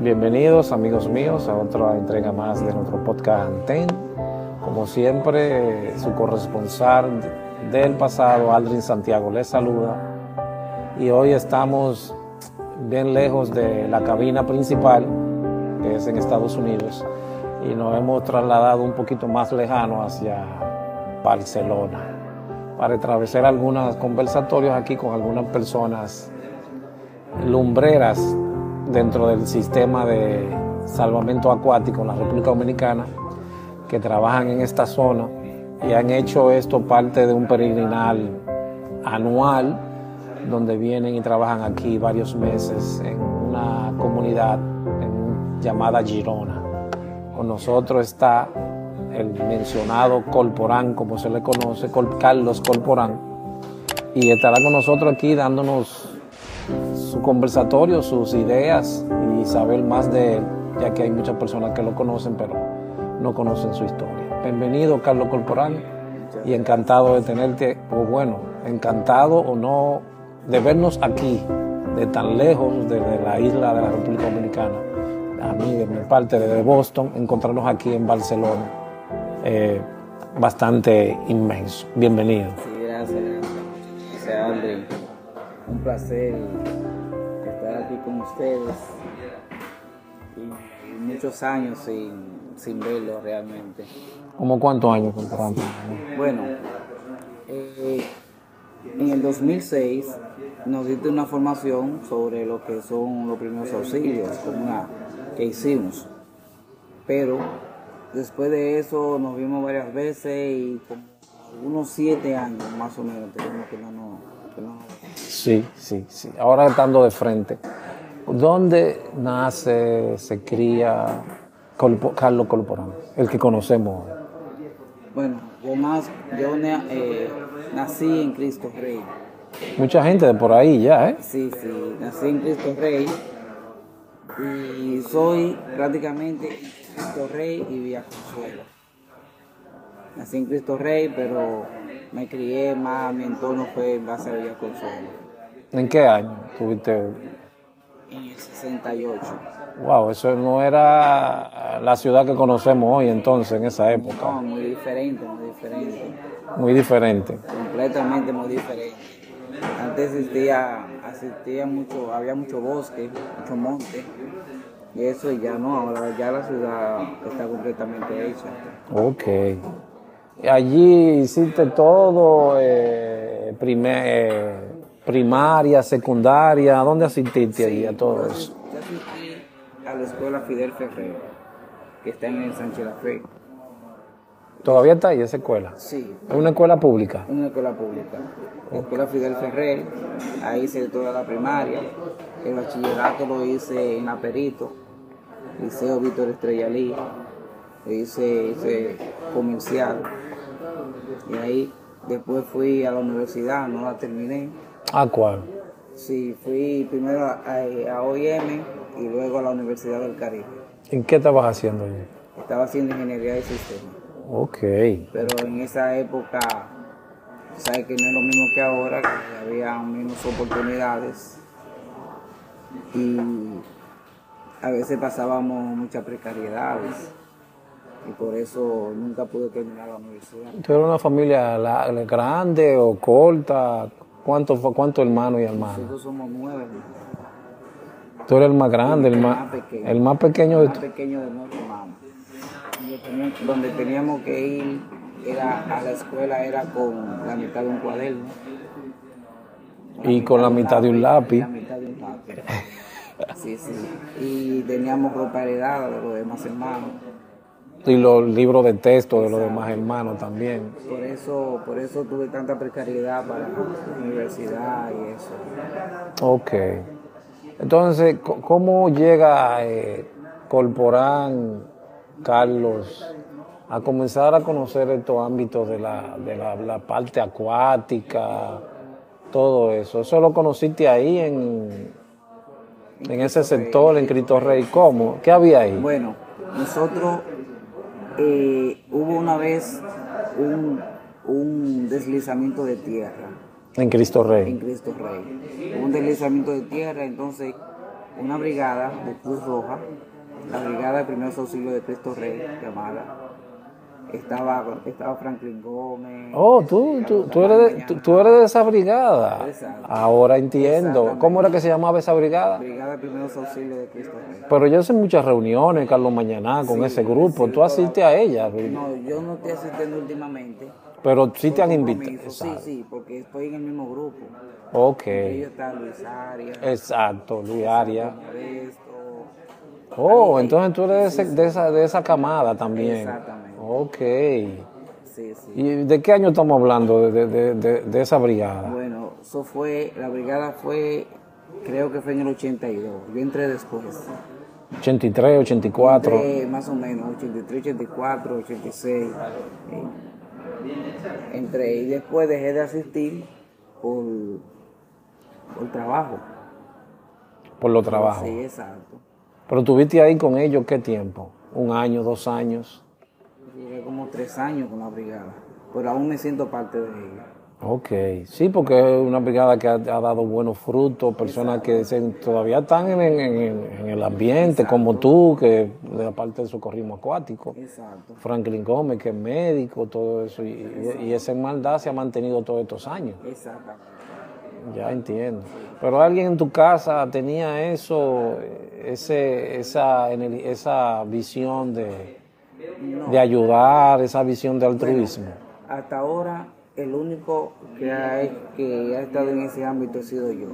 Bienvenidos amigos míos a otra entrega más de nuestro podcast Anten. Como siempre, su corresponsal del pasado, Aldrin Santiago, les saluda. Y hoy estamos bien lejos de la cabina principal, que es en Estados Unidos, y nos hemos trasladado un poquito más lejano hacia Barcelona para atravesar algunos conversatorios aquí con algunas personas lumbreras dentro del sistema de salvamento acuático en la República Dominicana que trabajan en esta zona y han hecho esto parte de un peregrinal anual donde vienen y trabajan aquí varios meses en una comunidad llamada Girona. Con nosotros está el mencionado Corporán, como se le conoce, Carlos Corporán, y estará con nosotros aquí dándonos su conversatorio, sus ideas y saber más de él, ya que hay muchas personas que lo conocen, pero no conocen su historia. Bienvenido, Carlos Corporán, y encantado de tenerte, o bueno, encantado o no, de vernos aquí, de tan lejos, desde la isla de la República Dominicana. A mí, de mi parte, desde Boston, encontrarnos aquí en Barcelona. Eh, bastante inmenso. Bienvenido. Sí, gracias, gracias. un placer estar aquí con ustedes y muchos años sin, sin verlo realmente. ¿Cómo cuántos años Bueno, eh, en el 2006 nos diste una formación sobre lo que son los primeros auxilios que hicimos, pero después de eso nos vimos varias veces y unos siete años más o menos tenemos que no, no, Sí, sí, sí. Ahora estando de frente. ¿Dónde nace, se cría Carlos Colporán, el que conocemos hoy? Bueno, yo, yo eh, nací en Cristo Rey. Mucha gente de por ahí ya, ¿eh? Sí, sí, nací en Cristo Rey y soy prácticamente Cristo Rey y Villa Consuelo. Nací en Cristo Rey, pero me crié más, mi entorno fue en base a Villa Consuelo. ¿En qué año tuviste? En el 68. Wow, eso no era la ciudad que conocemos hoy entonces, en esa época. No, muy diferente, muy diferente. Muy diferente. Completamente muy diferente. Antes existía, existía mucho, había mucho bosque, mucho monte. Y eso ya no, ahora ya la ciudad está completamente hecha. Ok. Allí hiciste todo, eh, eh, primaria, secundaria, ¿dónde asististe allí a todo eso? Yo asistí a la escuela Fidel Ferrer, que está en el Sánchez La Fe. ¿Todavía está ahí esa escuela? Sí. ¿Es una escuela pública? Una escuela pública. La escuela Fidel Ferrer, ahí hice toda la primaria. El bachillerato lo hice en Aperito, Liceo Víctor Estrellalí, hice, hice comercial y ahí después fui a la universidad, no la terminé. ¿A cuál? Sí, fui primero a, OIM y luego a la Universidad del Caribe. ¿En qué estabas haciendo allí? Estaba haciendo ingeniería de sistemas. Ok. Pero en esa época, sabes que no es lo mismo que ahora, que había menos oportunidades y a veces pasábamos muchas precariedades y por eso nunca pude terminar la universidad. ¿Tú eres una familia grande o corta? ¿Cuántos cuánto hermanos y hermanas? Nosotros somos nueve Tú eres el más grande, el, más, pequeño. El más pequeño de El más pequeño de nuestro hermano. Donde teníamos que ir era a la escuela era con la mitad de un cuaderno. Y con la mitad de un lápiz. La mitad de un lápiz. Sí, sí. Y teníamos ropa heredada de los demás hermanos y los libros de texto de los demás hermanos también. Por eso, por eso tuve tanta precariedad para la universidad y eso. Ok. Entonces, ¿cómo llega eh, Corporán, Carlos, a comenzar a conocer estos ámbitos de, la, de la, parte acuática, todo eso? ¿Eso lo conociste ahí en, en ese sector, en Cristo Rey? ¿Cómo? ¿Qué había ahí? Bueno, nosotros eh, hubo una vez un, deslizamiento de tierra. En Cristo Rey. En Cristo Rey. un deslizamiento de tierra, entonces una brigada de Cruz Roja, la brigada de primeros auxilios de Cristo Rey, llamada. Estaba, estaba Franklin Gómez. Oh, tú, tú, tú, eres de, tú, tú eres de esa brigada. Exacto. Ahora entiendo. ¿Cómo era que se llamaba esa brigada? Brigada de primeros auxilios de Cristo Rey. Pero yo sé muchas reuniones, Carlos Mañana, con ese grupo. Tú asistes a ellas, No, yo no estoy asistiendo últimamente. pero sí te han invitado. Sí, sí, porque estoy en el mismo grupo. Ok. Ellos están Luis Arias, Exacto, Luis Arias. Oh, entonces tú eres de esa, de esa camada también. Exactamente. Ok. Sí, sí. ¿Y de qué año estamos hablando de, de- de- de esa brigada? Bueno, eso fue, la brigada fue, creo que fue en el 82. Yo entré después. 83, 84. Entré más o menos, 83, 84, 86. eh, Entré y después dejé de asistir por, por trabajo. por los trabajos. Sí, exacto. Pero tuviste ahí con ellos qué tiempo? ¿Un año, dos años? Llegué como tres años con la brigada, pero aún me siento parte de ella. Ok, sí, porque es una brigada que ha, ha dado buenos frutos, personas que se- todavía están en, en- en- en el ambiente, como tú, que de la parte del socorrismo acuático. Exacto. Franklin Gómez, que es médico, todo eso, y, y- y esa hermandad se ha mantenido todos estos años. Exactamente. Ya entiendo. Pero alguien en tu casa tenía eso, ese, esa, esa visión de, de ayudar, esa visión de altruismo. Hasta ahora, el único que ha, que ha estado en ese ámbito he sido yo.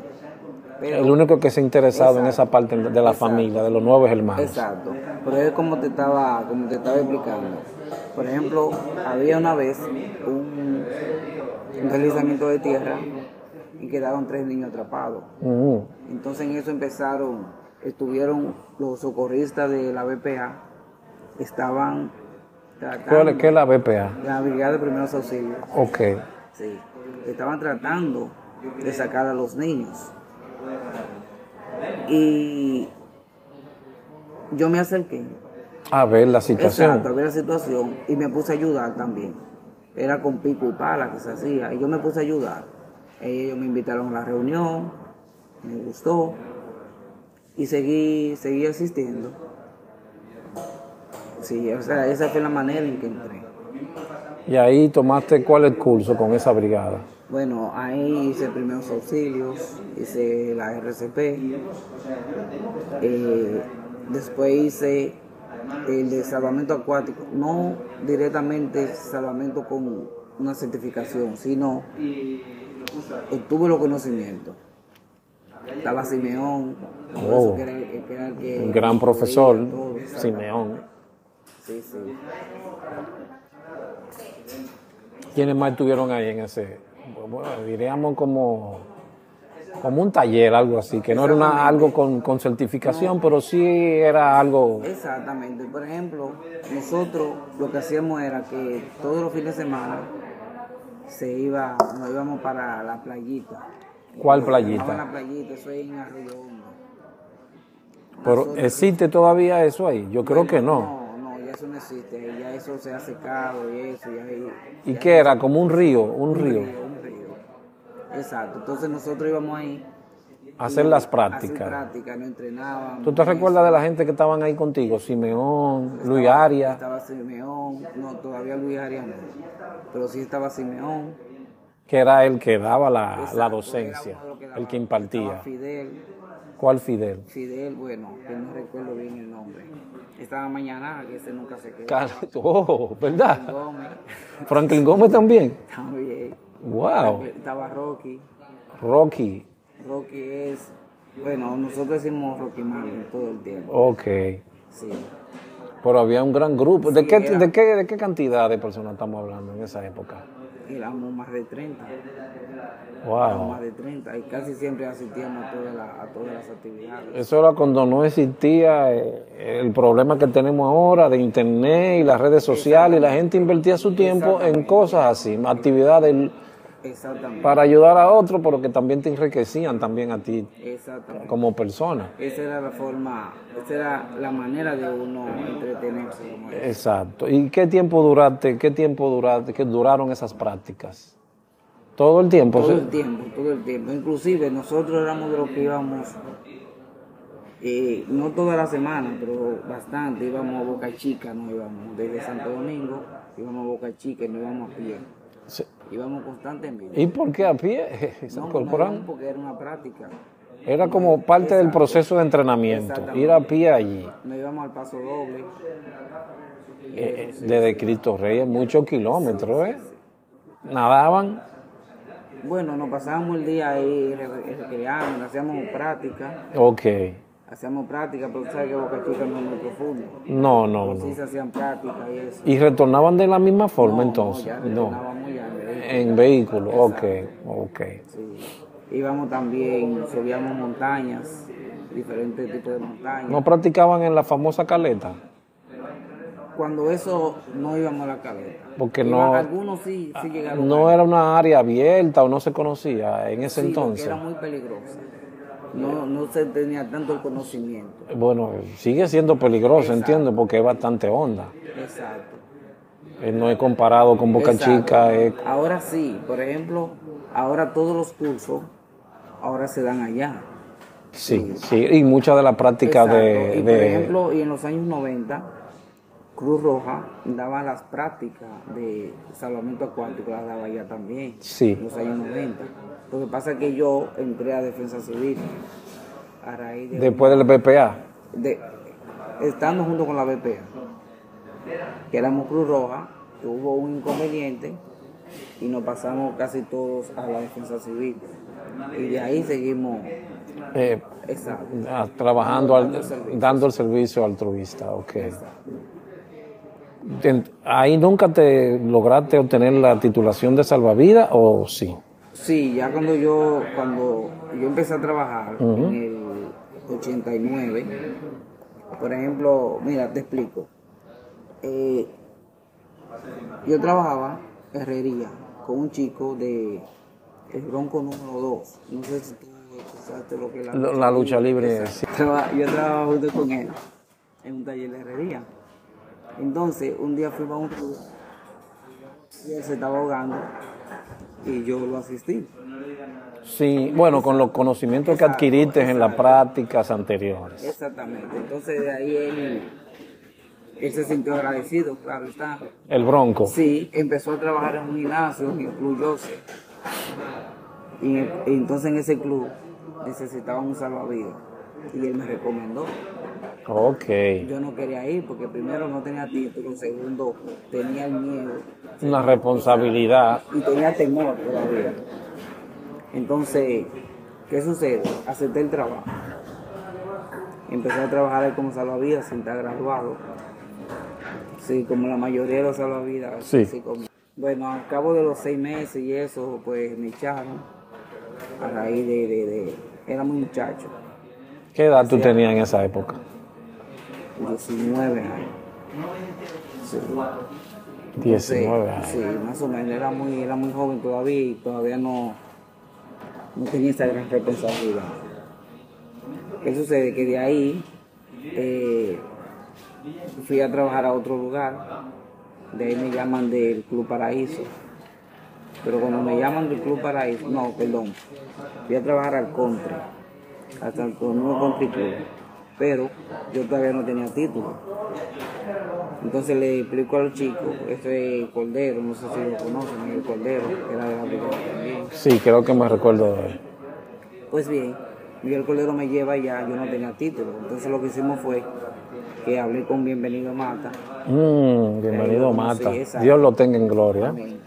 Pero, El único que se ha interesado en esa parte de la familia, de los nuevos hermanos. Exacto. Pero es como te estaba, como te estaba explicando. Por ejemplo, había una vez un, un deslizamiento de tierra y quedaron tres niños atrapados. Entonces en eso empezaron, estuvieron los socorristas de la BPA, estaban tratando, ¿Cuál es- ¿Qué es la BPA? la Brigada de Primeros Auxilios, Ok. sí, estaban tratando de sacar a los niños. Y yo me acerqué, A ver la situación. exacto, a ver la situación y me puse a ayudar también. Era con pico y pala que se hacía y yo me puse a ayudar. Ellos me invitaron a la reunión, me gustó y seguí, seguí asistiendo. Sí, o sea, esa fue la manera en que entré. Y ahí tomaste cuál es el curso con esa brigada. Bueno, ahí hice primeros auxilios, hice la RCP, eh, después hice el de salvamento acuático, no directamente salvamento con una certificación, sino obtuve los conocimientos. Estaba Simeón, Oh. que era, el- que era el que Un gran profesor, todo. Simeón. Sí, sí. ¿Quiénes más estuvieron ahí en ese? Bueno, diríamos como, como un taller, algo así, que no era una, algo con, con certificación, pero sí era algo. Exactamente. Por ejemplo, nosotros lo que hacíamos era que todos los fines de semana se iba, nos íbamos para la playita. ¿Cuál en playita? la playita, eso es en Arroyo Hondo. Pero ¿existe todavía eso ahí? Yo creo que no. No, no, ya eso no existe, ya eso se ha secado y eso, y ahí. ¿Y qué era? Como un río, un Un río. río, un río. Exacto. Entonces nosotros íbamos ahí Hacer las a hacer prácticas. prácticas, nos entrenábamos. ¿Tú te recuerdas de la gente que estaban ahí contigo? Simeón, Luis Arias. Estaba Simeón, no, todavía Luis Arias no, pero sí estaba Simeón. que era el que daba la, la docencia, que daba. el que impartía. Fidel, ¿Cuál Fidel? Fidel, bueno, que no recuerdo bien el nombre. Estaba Mañana, que ese nunca se quedó. Car- Oh, ¿verdad? Gómez, Franklin Gómez también. también. Wow. Estaba Rocky. Rocky. Rocky es, bueno, nosotros decimos Rocky Martin todo el tiempo. Ok. Sí. Pero había un gran grupo. ¿De, qué, era. de, qué, ¿De qué cantidad de personas estamos hablando en esa época? Éramos más de 30. Wow. Más de 30. Y casi siempre asistíamos a todas, las- a todas las actividades. Eso era cuando no existía eh, el problema que tenemos ahora de internet y las redes sociales y la gente invertía su tiempo en cosas así, actividades para ayudar a otros, pero que también te enriquecían también a ti como persona. Esa era la forma, esa era la manera de uno entretenerse. Exacto. ¿Y qué tiempo duraste? ¿Qué tiempo duraste? ¿Qué duraron esas prácticas? Todo el tiempo. Todo el tiempo, todo el tiempo. Inclusive nosotros éramos de los que íbamos Eh, no toda la semana, pero bastante. Íbamos a Boca Chica, no íbamos. Desde Santo Domingo íbamos a Boca Chica y no íbamos a pie. Sí. Íbamos constantemente. ¿Y por qué a pie? ¿Se No, no porque era una práctica. Era como parte del proceso de entrenamiento, ir a pie allí. No íbamos al paso doble. Eh, eh, desde Cristo Rey, muchos kilómetros, ¿eh? Nadaban, Bueno, nos pasábamos el día ahí re- recreando, hacíamos práctica. ok. Hacíamos práctica, pero sabes que Boca Chica no es muy profundo. No, no, Sí no. se hacían práctica y eso. ¿Y retornaban de la misma forma entonces? ya No. ya, ¿verdad? En vehículo, ok, ok. Sí. Íbamos también, subíamos montañas, diferentes tipos de montañas. ¿No practicaban en la famosa caleta? Cuando eso no íbamos a la caleta. Porque Iban- no, Algunos sí, sí llegaron. no era una área abierta o no se conocía en ese sí, entonces. Era muy peligrosa. No, no se tenía tanto el conocimiento. Bueno, sigue siendo peligroso, entiendo, porque es bastante honda. Exacto. Eh, No es comparado con Boca Exacto. Chica. es- Ahora sí, por ejemplo, ahora todos los cursos ahora se dan allá. sí, sí, y muchas de las prácticas de, y por de- ejemplo, y en los años 90, Cruz Roja daba las prácticas de salvamento acuático, las daba allá también. Sí. En los años 90. Lo que pasa es que yo entré a Defensa Civil a raíz de, después del BPA. de- estando junto con la BPA, que éramos Cruz Roja, hubo un inconveniente y nos pasamos casi todos a la Defensa Civil. Y de ahí seguimos, eh, trabajando, al- Dando el servicio. dando el servicio altruista, ok. Ten- ¿Ahí nunca te lograste obtener la titulación de salvavidas o sí? Sí, ya cuando yo, cuando yo empecé a trabajar en el 89, por ejemplo, mira, te explico. Eh, yo trabajaba herrería con un chico de el Bronco número 2. No sé si tú escuchaste lo que es la La lucha libre, sí. Traba- yo trabajaba junto con él en un taller de herrería. Entonces, un día fuimos a un club y él se estaba ahogando y yo lo asistí. Sí, bueno, con los conocimientos que adquiriste en las prácticas anteriores. Exactamente. Entonces, de ahí él, él se sintió agradecido, claro está. El Bronco. Sí, empezó a trabajar en un gimnasio, en el Club y entonces en ese club necesitaban un salvavidas. Y él me recomendó. Ok. Yo no quería ir porque primero no tenía título, segundo tenía el miedo Una responsabilidad. y tenía temor todavía. Entonces, ¿qué sucede? Acepté el trabajo. Empecé a trabajar ahí como salvavidas sin estar graduado. Sí, como la mayoría de los salvavidas. Sí. así como- Bueno, al cabo de los seis meses y eso, pues me echaron a raíz de... de, de- era muy muchacho, ¿Qué edad tú tenías en esa época? 19 años. Sí. 19 Sí, años. Sí, más o menos, era muy, era muy joven todavía y todavía no, no tenía esa gran responsabilidad. ¿Qué sucede? Que de ahí eh, fui a trabajar a otro lugar, de ahí me llaman del Club Paraíso. Pero cuando me llaman del Club Paraíso, no, perdón, fui a trabajar al Country, hasta el nuevo Club. Pero yo todavía no tenía título. Entonces le explico a los chicos, este es Cordero, no sé si lo conocen, el Cordero, que era de la brigada también. Sí, creo que me recuerdo de él. Pues bien, Miguel Cordero me lleva ya, yo no tenía título. Entonces lo que hicimos fue que hablé con Bienvenido Mata. Mm, bienvenido, Mata. Dios lo tenga en gloria. Amén.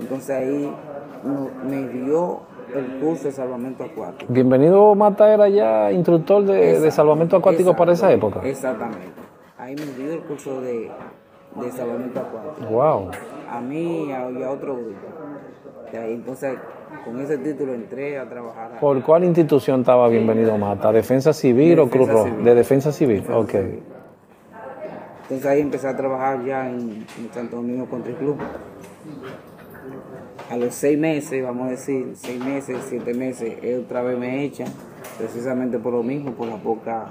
Entonces ahí no- me dio el curso de salvamento acuático. Bienvenido, Mata era ya instructor de, de salvamento acuático para esa época. Exactamente. Ahí me dio el curso de, de salvamento acuático. Wow. A mí y a, otro grupo. Y ahí, entonces, con ese título entré a trabajar. a- ¿Por cuál institución estaba Bienvenido Mata? ¿Defensa Civil o Cruz Defensa Roja? De Defensa Civil, ok. Entonces ahí empecé a trabajar ya en, en Santo Domingo Country Club. A los seis meses, vamos a decir, seis meses, siete meses, él otra vez me echan, precisamente por lo mismo, por la poca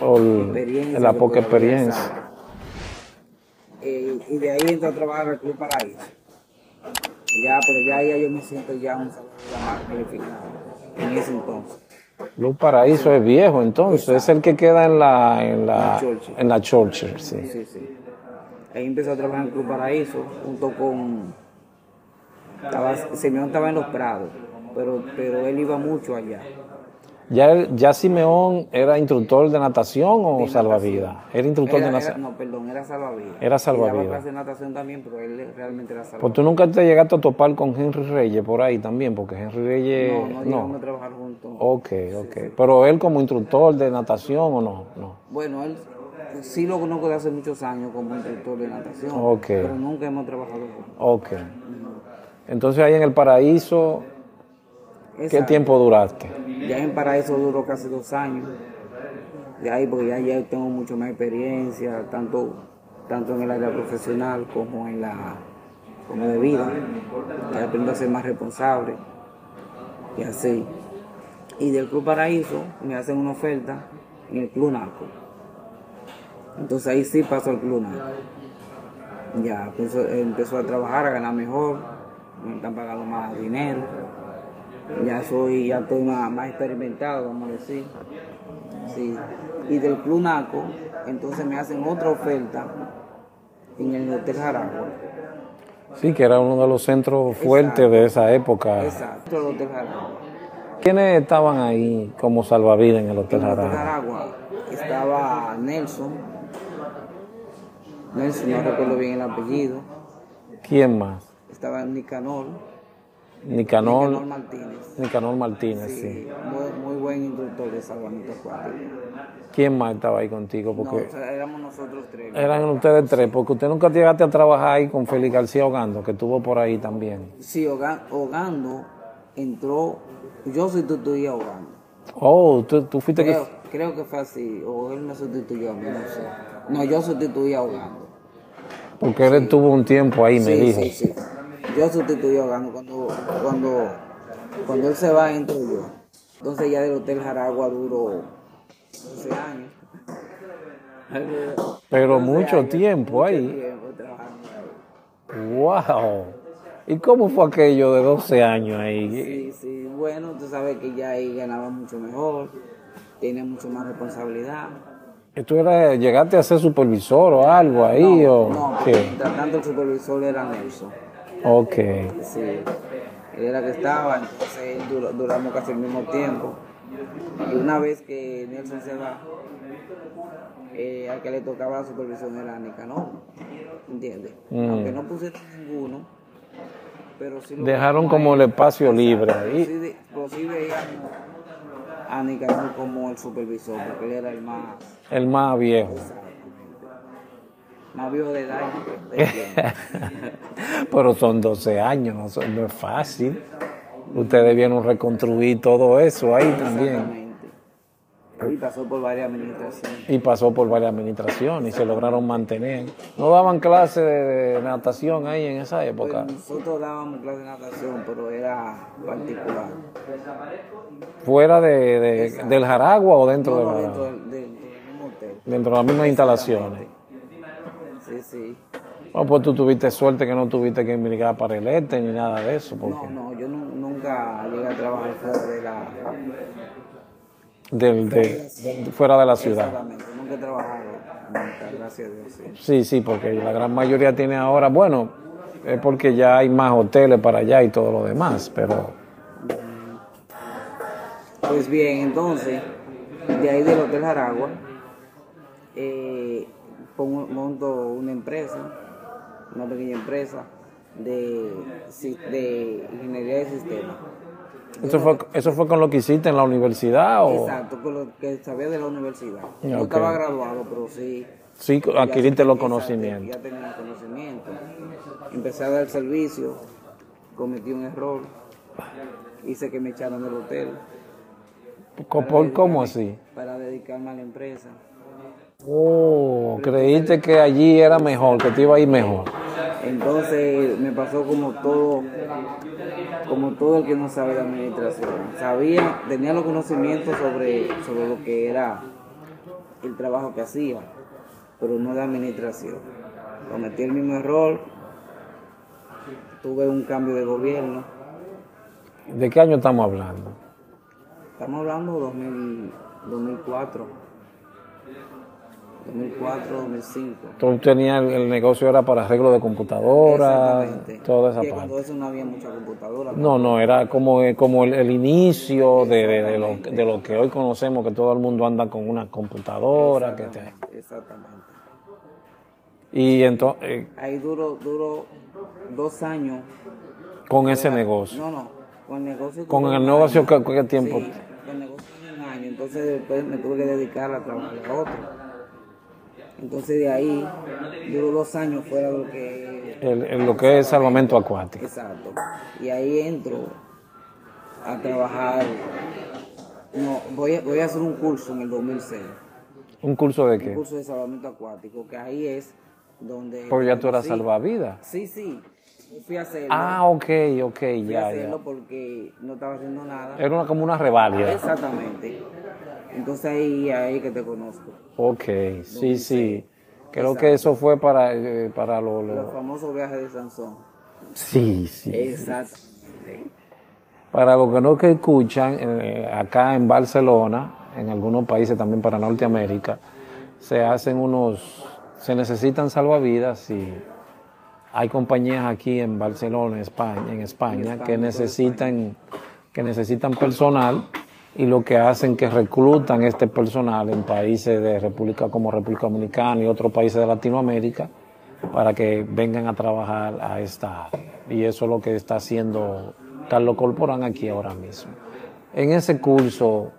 Por experiencia. la poca experiencia. Eh, y de ahí entré a trabajar al Club Paraíso. Ya, pero ya, ya yo me siento ya un salvavidas más calificado en ese entonces. Luz Paraíso es viejo, entonces, es el que queda en la, en la, Churchill. en la Churchill, sí. Sí, sí. Ahí empezó a trabajar en el Club Paraíso junto con... Estaba, Simeón estaba en Los Prados, pero, pero él iba mucho allá. ¿Ya, ya Simeón era instructor de natación o De salvavidas? Era instructor Era- de natación. no, perdón, era salvavidas. Era salvavidas. daba clase de natación también, pero él realmente era Pues salvavidas. tú nunca te llegaste a topar con Henry Reyes por ahí también, porque Henry Reyes... no, no llegamos a trabajar juntos. Ok, ok. Pero él como instructor de natación o no? No. Bueno, él sí lo conozco de hace muchos años como instructor de natación, Ok. pero nunca hemos trabajado juntos. Ok. Entonces ahí en el paraíso, ¿qué tiempo duraste? Ya en Paraíso duró casi dos años. De ahí, porque ya, ya tengo mucho más experiencia, tanto, tanto en el área profesional como en la como de vida. Ya aprendo a ser más responsable y así. Y del Club Paraíso me hacen una oferta en el Club Narco. Entonces ahí sí paso al Club Narco. Ya empezó, empezó a trabajar, a ganar mejor, me están pagando más dinero ya soy, ya estoy más, más experimentado, vamos a decir. Sí. Y del Club Naco, entonces me hacen otra oferta en el Hotel Jaragua. Sí, que era uno de los centros fuertes de esa época. Exacto, el Hotel Jaragua. ¿Quiénes estaban ahí como salvavidas en el Hotel En el Hotel Jaragua? Jaragua estaba Nelson. Nelson, no recuerdo bien el apellido. ¿Quién más? Estaba Nicanor. Nicanor Nicanor, Martínez. Nicanor Martínez, sí. Sí, muy, muy buen instructor de salvamento acuático. ¿Quién más estaba ahí contigo? No, Porque o sea, éramos nosotros tres. eran ustedes tres, porque usted nunca llegaste a trabajar ahí con Félix García Ogando, que estuvo por ahí también. Sí, Hoga- Hogando entró, yo sustituí a Hogando. Oh, tú, tú fuiste que... Creo, creo que fue así, o él me sustituyó a mí, no sé. No, yo sustituí a Hogando. Porque él estuvo un tiempo ahí, me Sí, dijo. sí, sí. Yo Hogando cuando, cuando, cuando él se va, entro yo. Entonces ya del Hotel Jaragua duró 12 años. Pero 12 mucho años, tiempo mucho ahí. tiempo. ¡Wow! ¿Y cómo fue aquello de 12 años ahí? Sí, sí, bueno, tú sabes que ya ahí ganaba mucho mejor, tenía mucho más responsabilidad. ¿Y ¿Tú era, llegaste a ser supervisor o algo ahí? o No, qué? mientras tanto el supervisor era Nelson. Ok. Sí, él era que estaba, entonces dura- duramos casi el mismo tiempo. Y una vez que Nelson se va, eh, al que le tocaba la supervisión era Nicanor, ¿entiendes? Mm. Aunque no pusieron ninguno, pero sí lo Dejaron como el espacio libre Sí, ahí. de- pero sí veíamos a Nicanor como el supervisor, porque él era el más, El más viejo. Más viejo de edad. Pero son 12 años, no, es fácil. Ustedes vieron reconstruir todo eso ahí también. Y pasó por varias administraciones. Y pasó por varias administraciones y se lograron mantener. ¿No daban clases de, natación ahí en esa época? Pues nosotros dábamos clase de natación, pero era particular. ¿Fuera de, de- del Jaragua o dentro No, del Jaragua? dentro del, del- del mismo hotel. Dentro de las mismas instalaciones. Sí, sí. Bueno, pues tú tuviste suerte que no tuviste que emigrar para el este ni nada de eso, No, porque no, yo nu- nunca llegué a trabajar fuera de la... del, de, de- fuera de la ciudad. Exactamente, nunca he trabajado. Nunca, gracias a Dios. sí. Sí, sí, porque la gran mayoría tiene ahora, bueno, es porque ya hay más hoteles para allá y todo lo demás, pero Pues bien, entonces, de ahí del Hotel Jaragua, eh, monto una empresa, una pequeña empresa de, de ingeniería de sistemas. eso fue, eso fue con lo que hiciste en la universidad o Exacto, con lo que sabía de la universidad. No Ok. estaba graduado, pero sí. sí adquiriste los conocimientos. Ya tenía conocimiento. Empecé a dar servicio, cometí un error, hice que me echaran del hotel. ¿Cómo, cómo así? Para dedicarme a la empresa. Oh, creíste que allí era mejor, que te iba a ir mejor. Entonces me pasó como todo, como todo el que no sabe de administración. Sabía, tenía los conocimientos sobre, sobre lo que era el trabajo que hacía, pero no de administración. Cometí el mismo error, tuve un cambio de gobierno. ¿De qué año estamos hablando? Estamos hablando de 2000, 2004. 2004, 2005. Tú tenías el, el negocio era para arreglo de computadora, Exactamente. toda esa Que parte. cuando eso no había mucha computadora. No, no, era como, como el, el inicio de, de- de lo, de lo que hoy conocemos, que todo el mundo anda con una computadora. Que te- Exactamente. y entonces, Ahí duró, duró dos años. con ese negocio. No, no. Con el negocio. Con el negocio. ¿qué, qué tiempo? Sí, con el negocio un año. Entonces después me tuve que dedicar a trabajar a otro. Entonces de ahí duró dos años fuera de lo que El- el- lo que es salvamento acuático. Exacto. Y ahí entro a trabajar. No, voy a, voy a hacer un curso en el 2006. ¿Un curso de Un qué? curso de salvamento acuático, que ahí es donde... Porque ya tú eras Sí, salvavidas. Sí, sí. Fui a hacerlo. Ah, ok, ok, fui a ya, ya. hacerlo porque no estaba haciendo nada. Era una, como una reválida. Exactamente. Entonces ahí, ahí que te conozco. Ok, sí, sí. Creo que eso fue para, eh, para lo, lo- Los famosos viajes de Sansón. Sí, sí. Exacto. Para los que no que escuchan, eh, acá en Barcelona, en algunos países también para Norteamérica, se hacen unos, se necesitan salvavidas y hay compañías aquí en Barcelona, en España, en España, que necesitan, que necesitan personal y lo que hacen que reclutan este personal en países de República como República Dominicana y otros países de Latinoamérica para que vengan a trabajar a esta área. Y eso es lo que está haciendo Carlos Corporán aquí ahora mismo. En ese curso,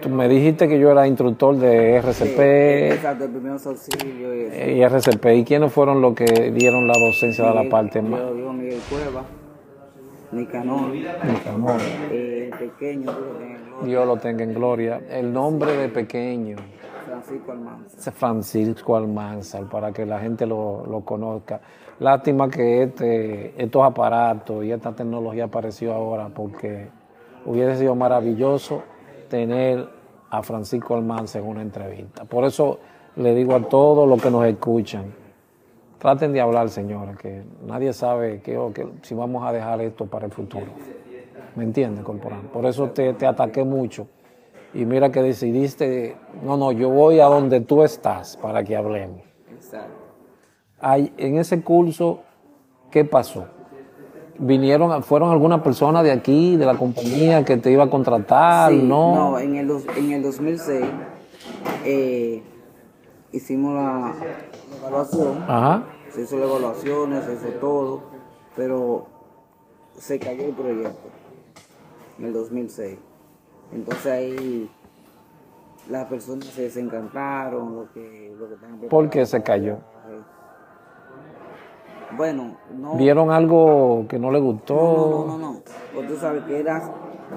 tú me dijiste que yo era instructor de RCP Exacto, el primer auxilio y eso. y RCP. ¿Y quiénes fueron los que dieron la docencia de la parte más? Yo digo Miguel Cueva, Nicanor, Nicanor. eh, pequeño, digo, que en Gloria, Dios lo tenga en gloria. El nombre de pequeño, Francisco Almanza. es Francisco Almanzar, para que la gente lo, lo conozca. Lástima que este, estos aparatos y esta tecnología apareció ahora, porque hubiese sido maravilloso tener a Francisco Almanzar en una entrevista. Por eso le digo a todos los que nos escuchan, traten de hablar, señores, que nadie sabe que, o que- si vamos a dejar esto para el futuro. ¿Me entiendes, corporal? Por eso te, te ataqué mucho. Y mira que decidiste, no, no, yo voy a donde tú estás para que hablemos. Exacto. En ese curso, ¿qué pasó? ¿Vinieron, fueron algunas personas de aquí, de la compañía que te iba a contratar? Sí, no. no, en el, en el 2006 eh, hicimos la evaluación, Ajá. se hizo la evaluación, se hizo todo, pero se cayó el proyecto en el 2006. Entonces ahí las personas se desencantaron, lo que, lo que ¿Por qué se cayó? Bueno, no. ¿Vieron algo que no le gustó? No, no, no, no. Tú sabes que era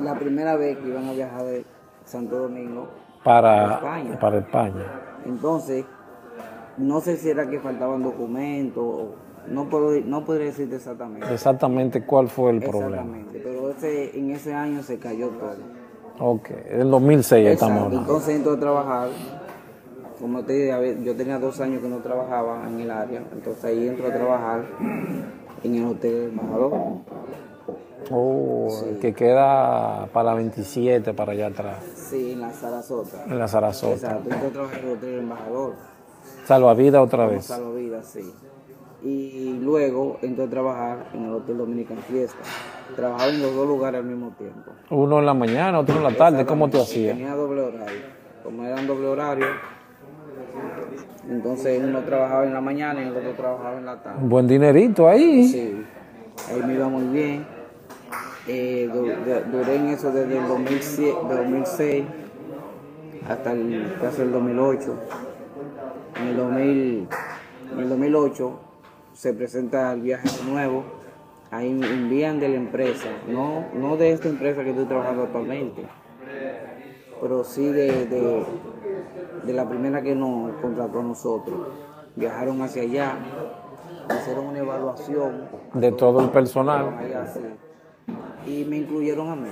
la primera vez que iban a viajar de Santo Domingo. Para España. Para España. Entonces, no sé si era que faltaban documentos, no puedo, no podría decirte exactamente. Exactamente cuál fue el problema. Exactamente, pero ese, en ese año se cayó todo. Ok, en 2006 estamos Exacto. hablando. Entonces entro a trabajar, como te dije, a ver, yo tenía dos años que no trabajaba en el área, entonces ahí entro a trabajar en el Hotel del Embajador. Oh, que queda para la 27, para allá atrás, Sí, en la Sarasota. en la Sarasota. Exacto, entro a trabajar en el Hotel del Embajador. Salvavidas otra vez. Salvavidas, sí. Y luego entré a trabajar en el Hotel Dominican Fiesta. Trabajaba en los dos lugares al mismo tiempo. Uno en la mañana, otro en la tarde. ¿Cómo te hacías? Tenía doble horario. Como eran doble horario, entonces uno trabajaba en la mañana y el otro trabajaba en la tarde. Un buen dinerito ahí. Sí, ahí me iba muy bien. Eh, du- duré en eso desde el 2007 de 2006 hasta el, casi el 2008. En el, 2000, en el 2008 se presenta el viaje nuevo. Ahí me envían de la empresa, no, no de esta empresa que estoy trabajando actualmente, pero sí de, de, de la primera que nos contrató a nosotros. Viajaron hacia allá, hicieron una evaluación De todo el personal. Y me incluyeron a mí.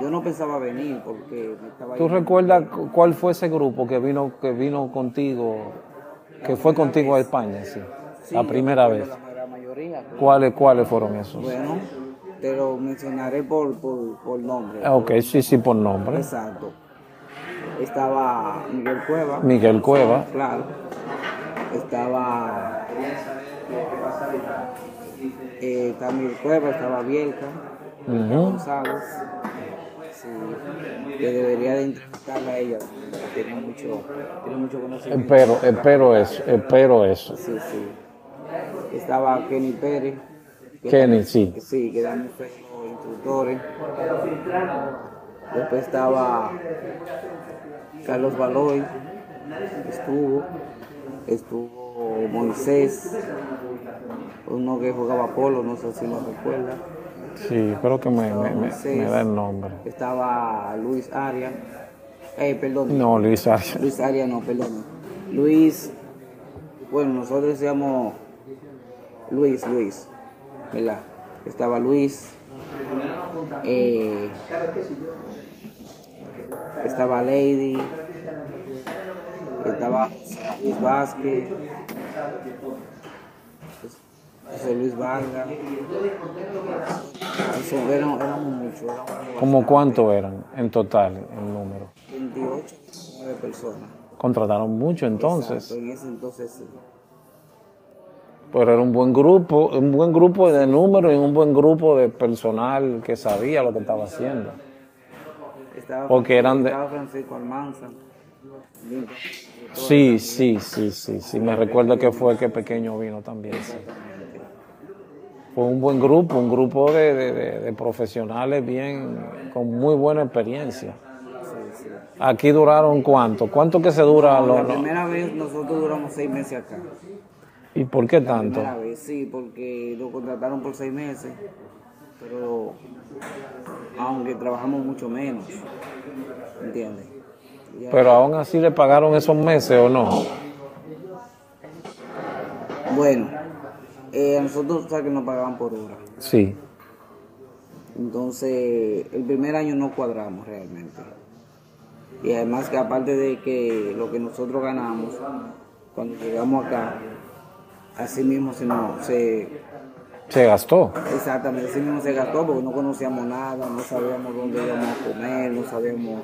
Yo no pensaba venir porque me estaba ¿Tú recuerdas cu- cuál fue ese grupo que vino, que vino contigo, que fue contigo a España? Sí. Sí, La primera vez. La gran mayoría. ¿Cuáles, ¿Cuáles fueron esos? Bueno, te lo mencionaré por, por, por nombre. Ah, Ok, sí, sí, por nombre. Exacto. Estaba Miguel Cueva, Miguel Cueva. claro. Estaba eh, estaba Miguel Cueva, estaba Bielka, Ujú. González. Sí, que debería de entrevistarla a ella, tiene mucho, tiene mucho conocimiento. Espero, espero eso, espero eso. Sí, sí. Estaba Kenny Pérez. que Kenny, sí. sí, que fe los instructores. Después estaba Carlos Baloy, estuvo, estuvo Moisés, uno que jugaba polo, no sé si lo recuerda. Sí, creo que me, me, me- me da el nombre. Estaba Luis Arias, eh, perdón, No, Luis Arias. Luis Arias no, perdón. Luis, bueno, nosotros decíamos Luis, Luis, ¿verdad? Estaba Luis, eh, estaba Lady, estaba Luis Vázquez, José Luis Vargas. Eso, eran, eran muchos, eran ¿Cómo cuánto eran en total el número? 28, 19 personas. Contrataron mucho entonces, Exacto, en ese entonces sí. pero era un buen grupo, un buen grupo de número y un buen grupo de personal que sabía lo que estaba haciendo. Estaba, Porque eran de- estaba Francisco Almanza. Sí, sí, sí, sí, sí. Me recuerdo que fue que Pequeño vino también. sí. Fue un buen grupo, un grupo de, de- de- de profesionales bien, con muy buena experiencia. Aquí duraron cuánto, cuánto que se dura. lo- La primera vez nosotros duramos seis meses acá. ¿Y por qué La tanto? primera vez, sí, porque lo contrataron por seis meses, pero aunque trabajamos mucho menos, ¿entiendes? Ya- Pero aún así le pagaron esos meses o no. Bueno, eh, a nosotros sabes que nos pagaban por hora. Sí. Entonces, el primer año no cuadramos realmente. Y además que aparte de que lo que nosotros ganamos, cuando llegamos acá, así mismo se nos, se, Se gastó. exactamente, así mismo se gastó porque no conocíamos nada, no sabíamos dónde íbamos a comer, no sabíamos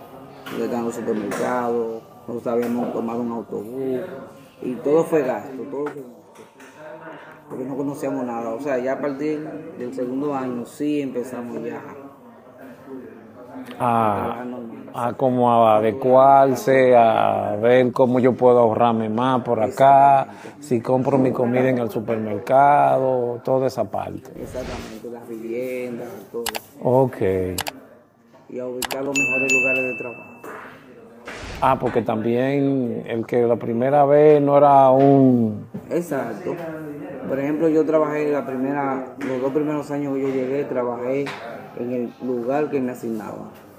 dónde estaban los supermercados, no sabíamos tomar un autobús. Y todo fue gasto, todo fue gasto. Porque no conocíamos nada. O sea, ya a partir del segundo año sí empezamos ya a A, normal. A como a adecuarse, a ver cómo yo puedo ahorrarme más por acá, si compro mi comida en el supermercado, toda esa parte. Exactamente, las viviendas todo. Ok. Y a ubicar los mejores lugares de trabajo. Ah, porque también el que la primera vez no era un... Exacto. Por ejemplo, yo trabajé la primera, los dos primeros años que yo llegué, trabajé en el lugar que me asignaban.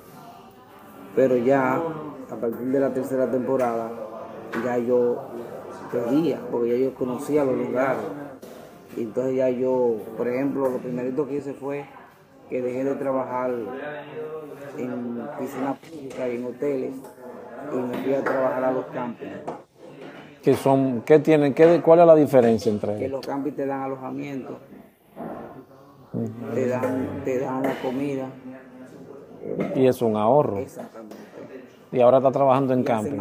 Pero ya, a partir de la tercera temporada, ya yo pedía, porque ya yo conocía los lugares. Y entonces ya yo, por ejemplo, lo primerito que hice fue que dejé de trabajar en piscinas públicas y en hoteles y me fui a trabajar a los campos. que son, ¿qué tienen? Qué, ¿Cuál es la diferencia entre que ellos? los campos te dan alojamiento, te dan, te dan la comida, Y es un ahorro. exactamente. Y ahora está trabajando en Y camping.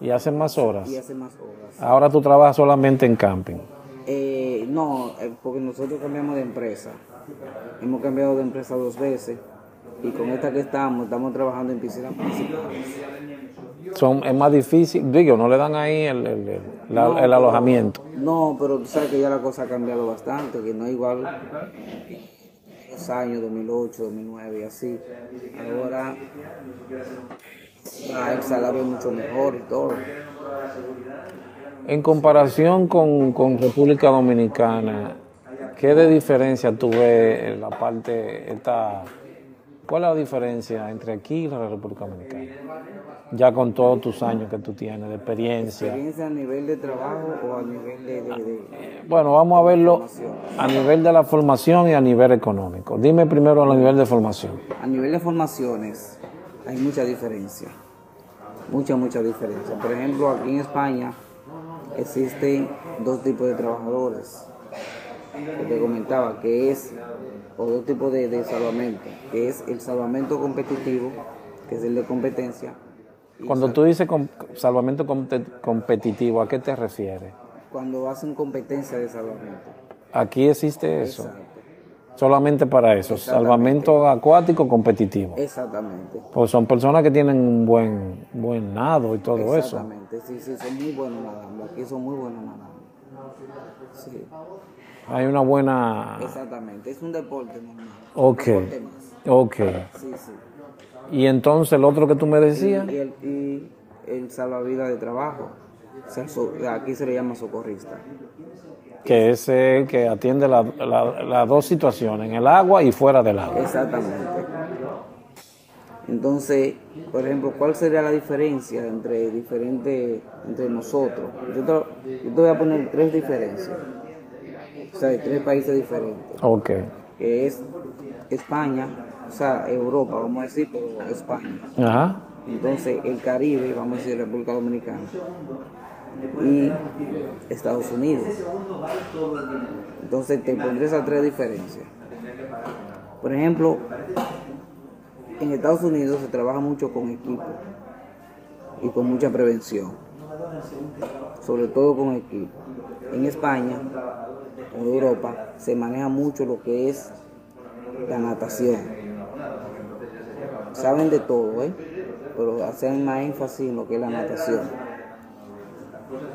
Y hace más horas. Y hace más horas. Ahora tú trabajas solamente en camping. Eh, no, eh, porque nosotros cambiamos de empresa. Hemos cambiado de empresa dos veces. Y con esta que estamos, estamos trabajando en piscinas principales. Son, es más difícil, digo, no le dan ahí el, el- el- la- No, el pero- alojamiento. No, pero tú sabes que ya la cosa ha cambiado bastante, que no es igual los años 2008, 2009 y así. Ahora ah, el salario mucho mejor y todo. En comparación con, con República Dominicana, ¿qué de diferencia tú ves en la parte, esta, cuál es la diferencia entre aquí y la República Dominicana? Ya con todos tus años que tú tienes de experiencia. ¿Experiencia a nivel de trabajo o a nivel de... de- de- Bueno, vamos a verlo a nivel de la formación y a nivel económico. Dime primero a nivel de formación. A nivel de formaciones hay mucha diferencia. Mucha, mucha diferencia. Por ejemplo, aquí en España existen dos tipos de trabajadores. que te comentaba, que es o dos tipos de, de salvamento, que es el salvamento competitivo, que es el de competencia. Cuando tú dices com- salvamento competitivo, ¿a qué te refieres? Cuando hacen competencia de salvamento. Aquí existe eso, Exacto. solamente para eso, salvamento acuático competitivo. Exactamente. Pues son personas que tienen un buen, buen nado y todo eso. Exactamente. Sí, sí, son muy buenos nadando. Aquí son muy buenos nadando. Sí, Hay una buena... exactamente. Es un deporte normal. Ok, Deporte más. ok. Sí, sí. Y entonces el otro que tú me decías, Y el, y el salvavidas de trabajo. O sea, so- aquí se le llama socorrista. que es el que atiende la- la- las dos situaciones, en el agua y fuera del agua. Exactamente. Entonces, por ejemplo, ¿cuál sería la diferencia entre diferentes, entre nosotros? Yo te, yo te voy a poner tres diferencias. O sea, de tres países diferentes. Ok, Que es España, o sea, Europa, vamos a decir, pero España. ajá, Entonces, el Caribe, vamos a decir, República Dominicana. Y Estados Unidos. Entonces, te pondré esas tres diferencias. Por ejemplo, en Estados Unidos se trabaja mucho con equipo y con mucha prevención. Sobre todo con equipo. En España, en Europa, se maneja mucho lo que es la natación saben de todo, ¿eh? pero hacen más énfasis en lo que es la natación.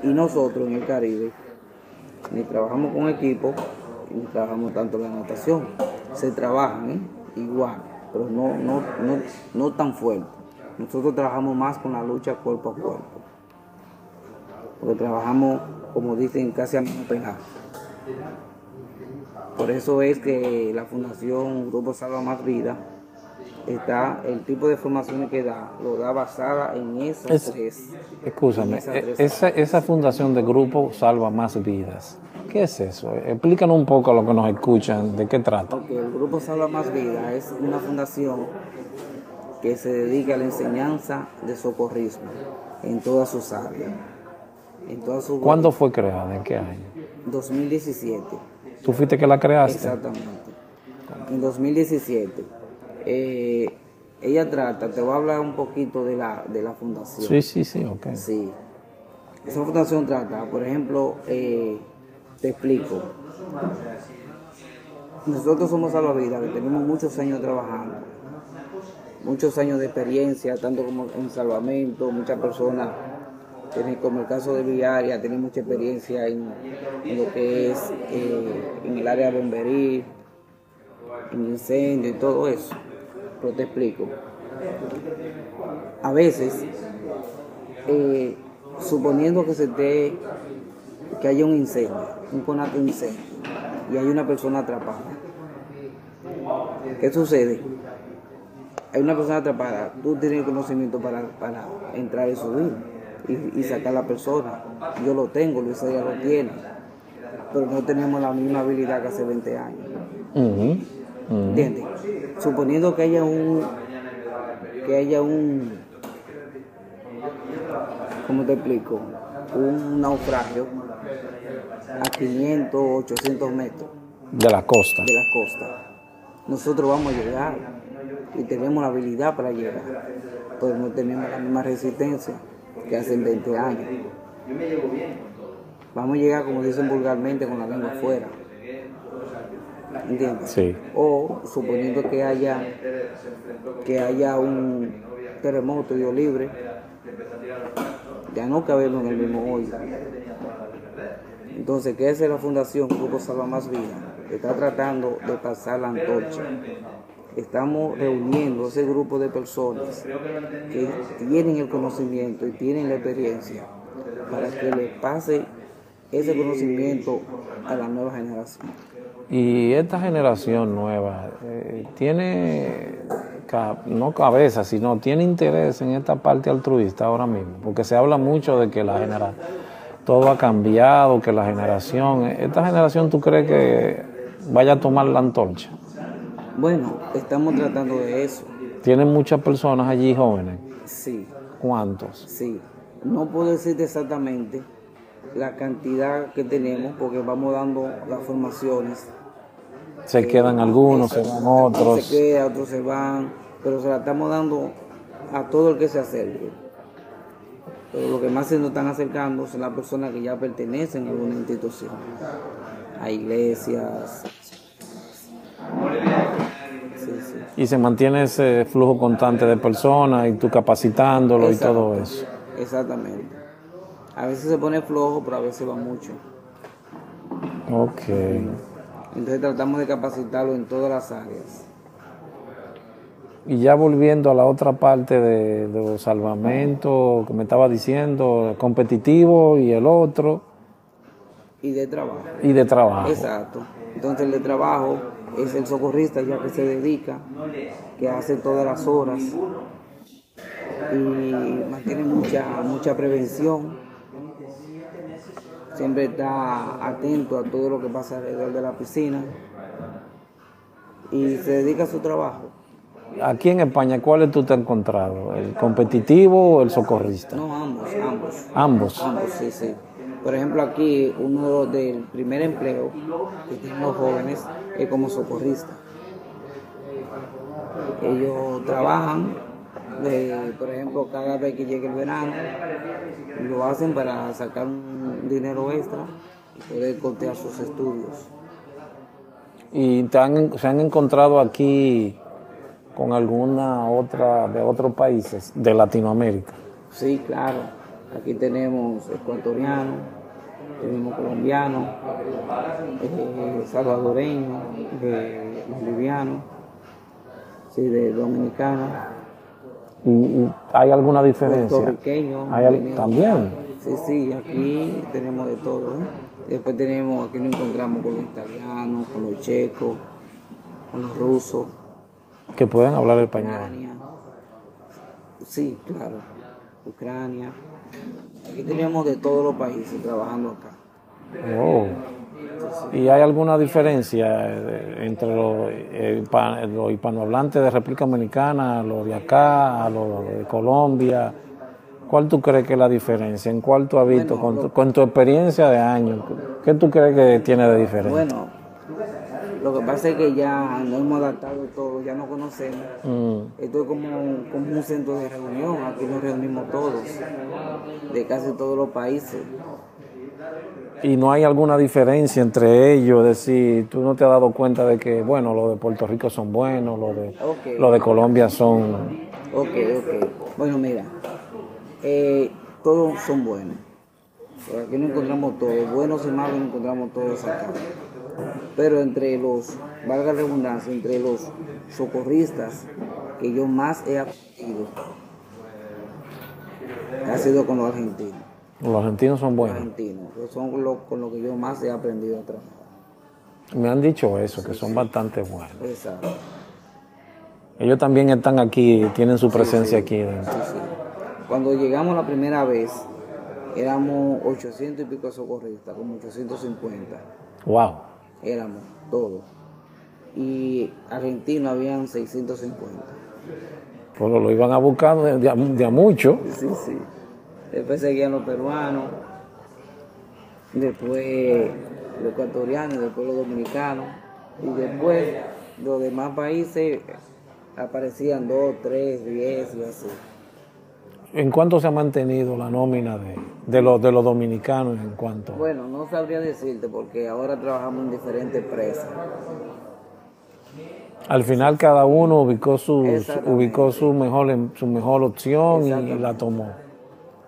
Y nosotros en el Caribe ni trabajamos con equipo ni trabajamos tanto la natación. Se trabajan ¿eh? igual, pero no, no, no, no tan fuerte. Nosotros trabajamos más con la lucha cuerpo a cuerpo. Porque trabajamos, como dicen, casi a mismo. Por eso es que la Fundación Grupo Salva Más Vida está el tipo de formaciones que da, lo da basada en esas Es- tres. escúchame, Esas e- tres esa, esa fundación de grupo salva más vidas. ¿Qué es eso? Explícanos un poco a los que nos escuchan de qué trata. Porque el Grupo Salva Más Vida es una fundación que se dedica a la enseñanza de socorrismo en todas sus áreas. En todas sus ¿Cuándo fue creada? ¿En qué año? 2017. ¿Tú fuiste que la creaste? Exactamente. En 2017. Eh, ella trata, te voy a hablar un poquito de la, de la fundación. Sí, sí, sí, ok. Sí. Esa fundación trata, por ejemplo, eh, te explico. Nosotros somos salvavidas, que tenemos muchos años trabajando, muchos años de experiencia, tanto como en salvamento, muchas personas, como el caso de Viaria, tienen mucha experiencia en, en lo que es eh, en el área de bombería, en incendio y todo eso. Pero te explico. A veces, eh, suponiendo que se esté, que haya un incendio, un conato incendio, y hay una persona atrapada. ¿Qué sucede? Hay una persona atrapada, tú tienes conocimiento para, para entrar y subir y, y sacar a la persona. Yo lo tengo, Luis ya lo tiene, pero no tenemos la misma habilidad que hace 20 años. Suponiendo que haya un que haya un ¿cómo te explico? un naufragio a 500 800 metros De la costa. de la costa nosotros vamos a llegar y tenemos la habilidad para llegar pero no tenemos la misma resistencia que hace 20 años vamos a llegar como dicen vulgarmente con la lengua afuera ¿entiendes? Sí. o suponiendo que haya que haya un terremoto Dios libre ya no cabemos en el mismo hoyo entonces ¿qué hace la fundación Grupo Salva Más Vida? está tratando de pasar la antorcha estamos reuniendo ese grupo de personas que tienen el conocimiento y tienen la experiencia para que le pase ese conocimiento a la nueva generación Y esta generación nueva eh, tiene, no cabeza, sino tiene interés en esta parte altruista ahora mismo, porque se habla mucho de que la genera todo ha cambiado, que la generación, esta generación tú crees que vaya a tomar la antorcha. Bueno, estamos tratando de eso. Tienen muchas personas allí jóvenes. Sí, ¿Cuántos? sí. No puedo decirte exactamente la cantidad que tenemos porque vamos dando las formaciones. Se quedan algunos, se van otros. Se quedan, otros se van, pero se la estamos dando a todo el que se acerque. Pero lo que más se nos están acercando son las personas que ya pertenecen a alguna institución, a iglesias. Sí, sí. Y se mantiene ese flujo constante de personas y tú capacitándolo y todo eso. Exactamente. A veces se pone flojo, pero a veces va mucho. Ok. Entonces tratamos de capacitarlo en todas las áreas. Y ya volviendo a la otra parte de, de los salvamentos que me estaba diciendo, competitivo y el otro, Y de trabajo. y de trabajo. Exacto. Entonces el de trabajo es el socorrista ya que se dedica, que hace todas las horas y mantiene mucha, mucha prevención. Siempre está atento a todo lo que pasa alrededor de la piscina y se dedica a su trabajo. Aquí en España, ¿cuáles tú te has encontrado? ¿El competitivo o el socorrista? No, ambos, ambos. Ambos. Ambos, sí, sí. Por ejemplo, aquí uno de los del primer empleo que tienen los jóvenes es como socorrista. Ellos trabajan, de, por ejemplo, cada vez que llegue el verano, lo hacen para sacar un dinero extra y poder costear sus estudios. ¿Y te han- se han encontrado aquí con alguna otra de otros países de Latinoamérica? Sí, claro. Aquí tenemos ecuatorianos, tenemos colombianos, eh, salvadoreños, bolivianos, sí, de dominicanos, ¿Y, y hay alguna diferencia? puertorriqueños. ¿Hay al- tenemos- también? Sí, sí, aquí tenemos de todo. ¿eh? Después tenemos, aquí nos encontramos con los italianos, con los checos, con los rusos, Que pueden hablar español. Ucrania. Sí, claro. Ucrania. Aquí tenemos de todos los países trabajando acá. Oh. ¿Y hay alguna diferencia eh, entre los, eh, los hispanohablantes de República Dominicana, los de acá, los de Colombia? ¿Cuál tú crees que es la diferencia? ¿En cuál tú has visto con, tu, con tu experiencia de años? ¿Qué tú crees que tiene de diferente? Bueno, lo que pasa es que ya nos hemos adaptado todos, ya nos conocemos. Mm, Esto es como, como un centro de reunión, aquí nos reunimos todos, de casi todos los países. ¿Y no hay alguna diferencia entre ellos? Es decir, tú no te has dado cuenta de que, bueno, los de Puerto Rico son buenos, los de, los de Colombia son... Ok, ok. Bueno, mira, eh, todos son buenos. Aquí nos encontramos todos, buenos y malos nos encontramos todos acá. Pero entre los, valga la redundancia, entre los socorristas que yo más he aprendido, ha sido con los argentinos. Los argentinos son Los buenos. argentinos, que son lo- con lo que yo más he aprendido a trabajar. Me han dicho eso, que son bastante buenos. Exacto. Ellos también están aquí, tienen su presencia aquí. Sí, sí. Cuando llegamos la primera vez, éramos 800 y pico socorristas, como 850. Wow. Éramos todos. Y argentinos habían 650. Pues lo iban a buscar de, de a- de a mucho. Sí, sí. Después seguían los peruanos, después los ecuatorianos, después los dominicanos. Y después los demás países aparecían dos, tres, diez y así. ¿En cuánto se ha mantenido la nómina de, de, los, de los dominicanos? ¿En cuánto? Bueno, no sabría decirte porque ahora trabajamos en diferentes empresas. Al final cada uno ubicó su, Exactamente. ubicó su mejor, em- su mejor opción y la tomó.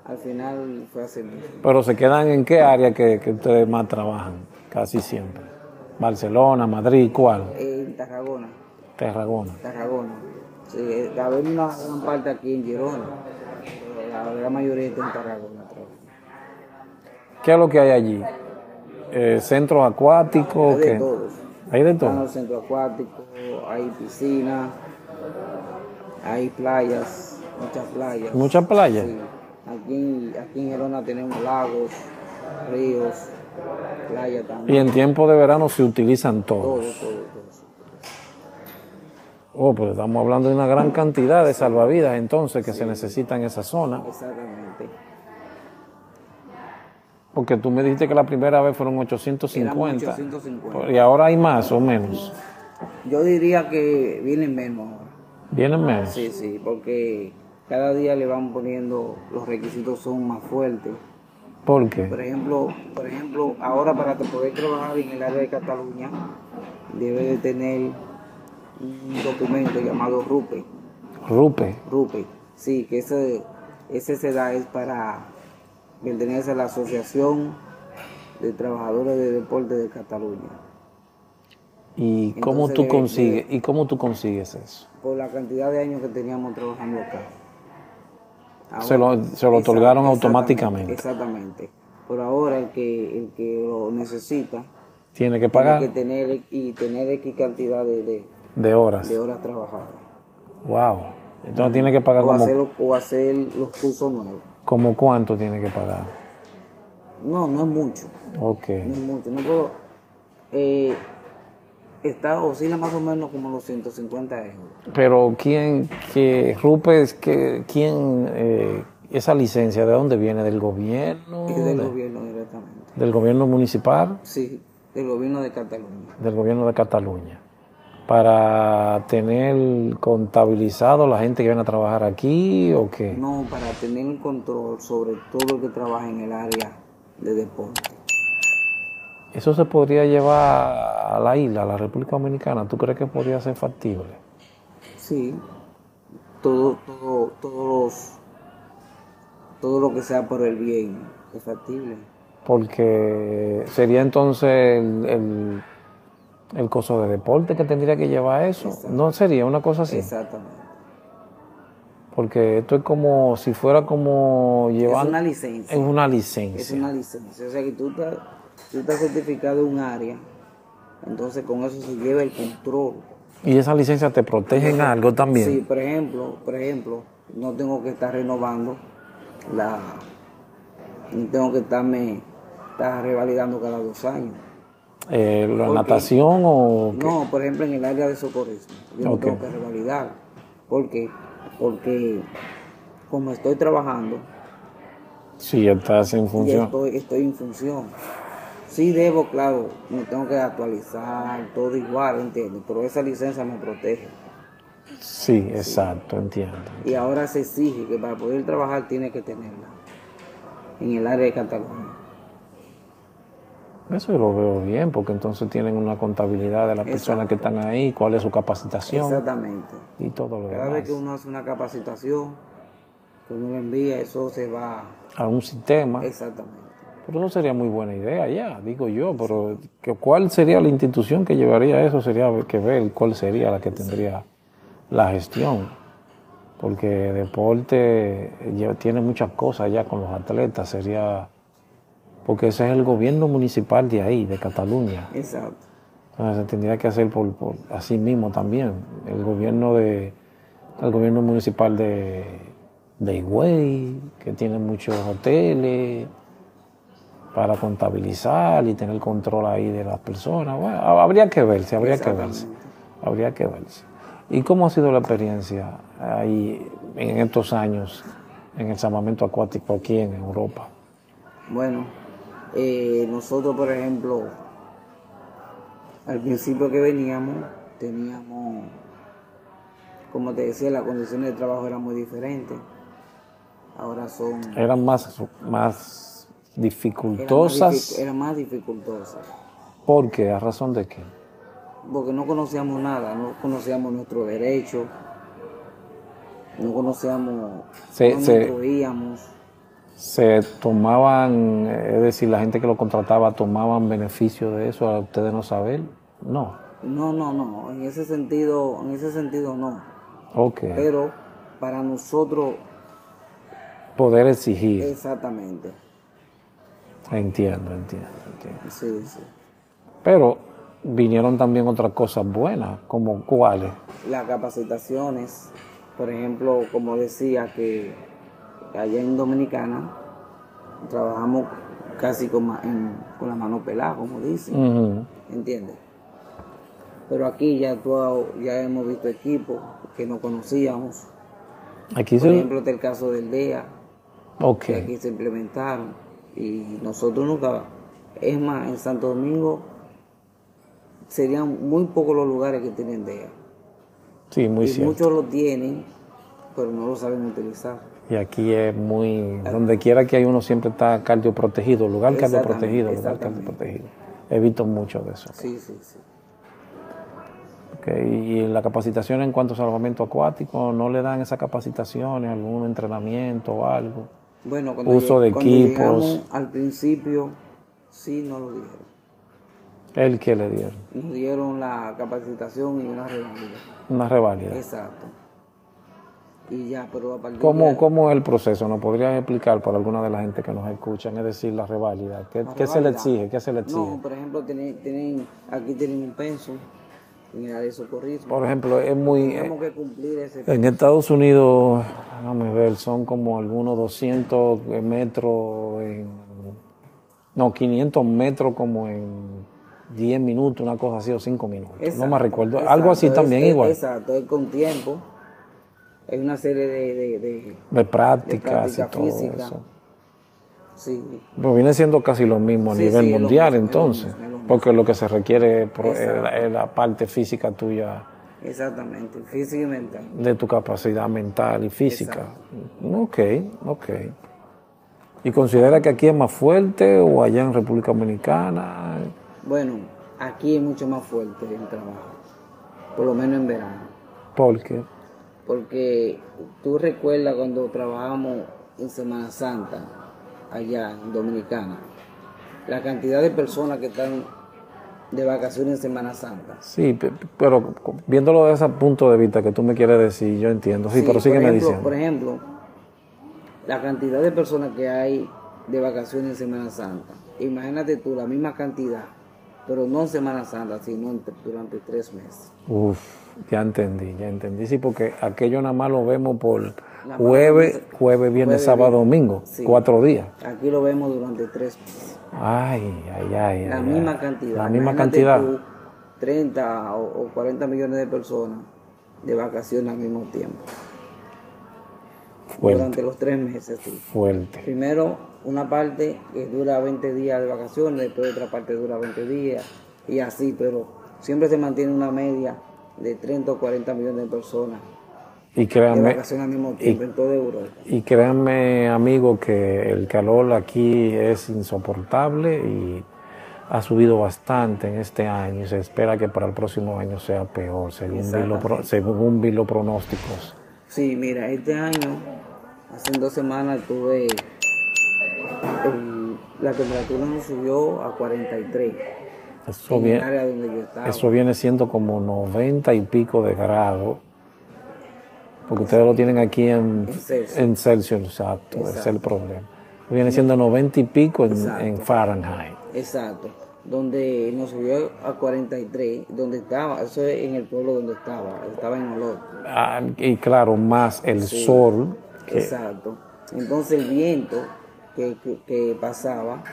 Al final fue así. Pero se quedan en qué área que, que ustedes más trabajan, casi siempre. Barcelona, Madrid, ¿cuál? En Tarragona, Tarragona. Tarragona. Sí, eh, había una gran parte aquí en Girona, pero la gran mayoría está en Tarragona. ¿Qué es lo que hay allí? Eh, ¿Centros acuáticos? Hay de ¿qué? todos. Hay de todo. los centros acuáticos, hay piscinas, hay playas, muchas playas. Muchas playas. Sí. Aquí, en- aquí en Girona tenemos lagos, ríos, playas Y también. en tiempo de verano se utilizan Todo, todos. todo, todo. Oh, pues estamos hablando de una gran cantidad de salvavidas entonces que se necesitan en esa zona. Exactamente. Porque tú me dijiste que la primera vez fueron Éramos 850. 850. Y ahora hay más o menos. Yo diría que vienen menos ahora. Vienen menos. Sí, sí, porque cada día le van poniendo, los requisitos son más fuertes. ¿Por qué? Por ejemplo, por ejemplo, ahora para poder trabajar en el área de Cataluña, debe de tener un documento llamado RUPE. Rupe. RUPE, sí, que ese, ese se da es para pertenecer a la Asociación de Trabajadores de Deporte de Cataluña. ¿Y cómo Entonces, tú de- consigues? ¿Y cómo tú consigues eso? Por la cantidad de años que teníamos trabajando acá. Se lo- se lo otorgaron automáticamente. Exactamente. Por ahora el que, el que lo necesita Tiene que pagar tiene que tener y tener X cantidad de, de, de horas. de horas trabajadas. Wow. Entonces tiene que pagar O como, hacer, o hacer los cursos nuevos. como cuánto tiene que pagar. No, no es mucho. Ok. No es mucho. No puedo. Eh, está, oscila más o menos como los 150 euros. Pero quién, que Rupe es que quién eh, esa licencia de dónde viene del gobierno, Es del De- gobierno directamente. del gobierno municipal, Sí, del gobierno de Cataluña. del gobierno de Cataluña, para tener contabilizado la gente que viene a trabajar aquí o qué. No, para tener un control sobre todo el que trabaja en el área de deporte. Eso se podría llevar a la isla, a la República Dominicana. ¿Tú crees que podría ser factible? Sí, todo, todo, todos todo lo que sea por el bien es factible. Porque sería entonces el, el, el coso de deporte que tendría que llevar eso. No sería una cosa así. Exactamente. Porque esto es como si fuera como llevar. Es una licencia. Es una Es licencia. una licencia. O sea que tú estás, tú estás certificado en un área, entonces con eso se lleva el control. Y esa licencia te protege en algo también. Sí, por ejemplo, por ejemplo, no tengo que estar renovando la, no tengo que estarme estar revalidando cada dos años. Eh, ¿La Porque- natación o qué? No, por ejemplo, en el área de socorrismo, yo no Ok. tengo que revalidar. ¿Por qué? Porque como estoy trabajando, Sí, estás en función. estoy, estoy en función. Sí debo, claro, me tengo que actualizar, todo igual, ¿entiendes? Pero esa licencia me protege. Sí, exacto, entiendo. Y ahora se exige que para poder trabajar tiene que tenerla en el área de Cataluña. Eso yo lo veo bien, porque entonces tienen una contabilidad de las personas que están ahí, cuál es su capacitación Exactamente. y todo lo Cada demás. vez que uno hace una capacitación, que uno lo envía, eso se va. A un sistema. Exactamente. Pero eso sería muy buena idea ya, digo yo, pero ¿cuál sería la institución que llevaría eso? Sería que ver cuál sería la que tendría la gestión. Porque deporte tiene muchas cosas ya con los atletas, sería... Porque ese es el gobierno municipal de ahí, de Cataluña. Exacto. Entonces se tendría que hacer por, por así mismo también. El gobierno de el gobierno municipal de, de Higüey, que tiene muchos hoteles para contabilizar y tener control ahí de las personas. Bueno, habría que verse, habría que verse. Habría que verse. ¿Y cómo ha sido la experiencia ahí en estos años en el salvamento acuático aquí en Europa? Bueno, eh, nosotros, por ejemplo, al principio que veníamos, teníamos, como te decía, las condiciones de trabajo eran muy diferentes. Ahora son Eran más, más más, dificultosas. dific- eran más dificultosas. ¿Por qué? ¿A razón de qué? porque no conocíamos nada, no conocíamos nuestros derechos, no conocíamos, Se- no se- nos. Se tomaban, eh, es decir, la gente que lo contrataba tomaban beneficio de eso a ustedes no saber. No. No, no, no, en ese sentido, en ese sentido no. Ok. Pero para nosotros, Poder exigir. exactamente, Entiendo, entiendo, entiendo. sí, sí. Pero vinieron también otras cosas buenas, como cuáles. Las capacitaciones, por ejemplo, como decía que allá en Dominicana trabajamos casi con, en- con la mano pelada, como dicen. Ujú. ¿entiendes? Pero aquí ya, tú- ya hemos visto equipos que no conocíamos. Aquí Por se... ejemplo, está el caso del DEA, Ok. que aquí se implementaron Y nosotros nunca, es más, en Santo Domingo serían muy pocos los lugares que tienen DEA. Sí, muy y cierto. muchos lo tienen, pero no lo saben utilizar. Y aquí es muy, donde quiera que hay uno siempre está cardio protegido, lugar cardio Exactamente, protegido, lugar cardio exactamente. protegido. He visto mucho de eso. Sí, sí, sí. Ok, Y la capacitación en cuanto a salvamento acuático, ¿no le dan esas capacitaciones, algún entrenamiento o algo? Bueno, cuando, Uso de cuando equipos. al principio, sí nos lo dieron. ¿El que le dieron? Nos dieron la capacitación y una revalida. Una reválida. Exacto. Y ya, pero a partir ¿Cómo, de ¿Cómo es el proceso? ¿Nos podrías explicar para alguna de la gente que nos escuchan? Es decir, la reválida. ¿Qué, la qué se le exige? ¿Qué se le exige? No, por ejemplo, tienen, tienen, aquí tienen un penso en el área de socorrismo. Por ejemplo, es muy... Tenemos que cumplir ese En Estados Unidos, déjame ver, son como algunos 200 metros, en, no, 500 metros como en 10 minutos, una cosa así, o 5 minutos. no me Exacto, recuerdo. exacto, Algo así es- también es- igual. Exacto, es con tiempo. Hay una serie de, de, de- De prácticas práctica y todo física. eso. Sí, Pero viene siendo casi lo mismo a Sí, nivel sí, mundial mismo, es lo entonces, mismo, es lo mismo. porque lo que se requiere es, la, es la parte física tuya, exactamente, física y mental. de tu capacidad mental y física. Ok, ok. ¿Y considera que aquí es más fuerte o allá en República Dominicana? Bueno, aquí es mucho más fuerte el trabajo, por lo menos en verano. Porque Porque tú recuerdas cuando trabajamos en Semana Santa, allá en Dominicana, la cantidad de personas que están de vacaciones en Semana Santa. sí, pe- pero viéndolo desde ese punto de vista que tú me quieres decir, yo entiendo. Sí, pero sígueme ejemplo, diciendo. Por ejemplo, la cantidad de personas que hay de vacaciones en Semana Santa. Imagínate tú la misma cantidad, pero no en Semana Santa, sino durante tres meses. Uf, ya entendí, ya entendí. Sí, porque aquello nada más lo vemos por jueves, jueves, viernes, sábado, domingo, Sí. cuatro días. Aquí lo vemos durante tres meses. Ay, ay, ay. La ay, misma ay. cantidad. La misma Imagínate cantidad. tú, 30 o, o 40 millones de personas de vacaciones al mismo tiempo. Fuerte, Durante los tres meses, sí. fuerte. Primero, una parte que dura 20 días de vacaciones, después otra parte dura 20 días, y así, pero siempre se mantiene una media de 30 o 40 millones de personas Y créanme, vacaciones al mismo tiempo en toda Europa. y créanme, amigo, que el calor aquí es insoportable y ha subido bastante en este año y se espera que para el próximo año sea peor, según, vi los pro- según vi los pronósticos. Sí, mira, este año, hace dos semanas tuve, el- la temperatura nos subió a 43 Eso en el viene, área donde yo estaba. eso viene siendo como 90 y pico de grados, porque ustedes lo tienen aquí en, En Celsius. exacto, ese es el problema. Viene siendo 90 y pico en, Exacto. en Fahrenheit. Exacto, donde nos subió a 43, donde estaba, eso es en el pueblo donde estaba, estaba en olor. Ah, y claro, más el sol. que- Exacto. Entonces el viento que, que- que pasaba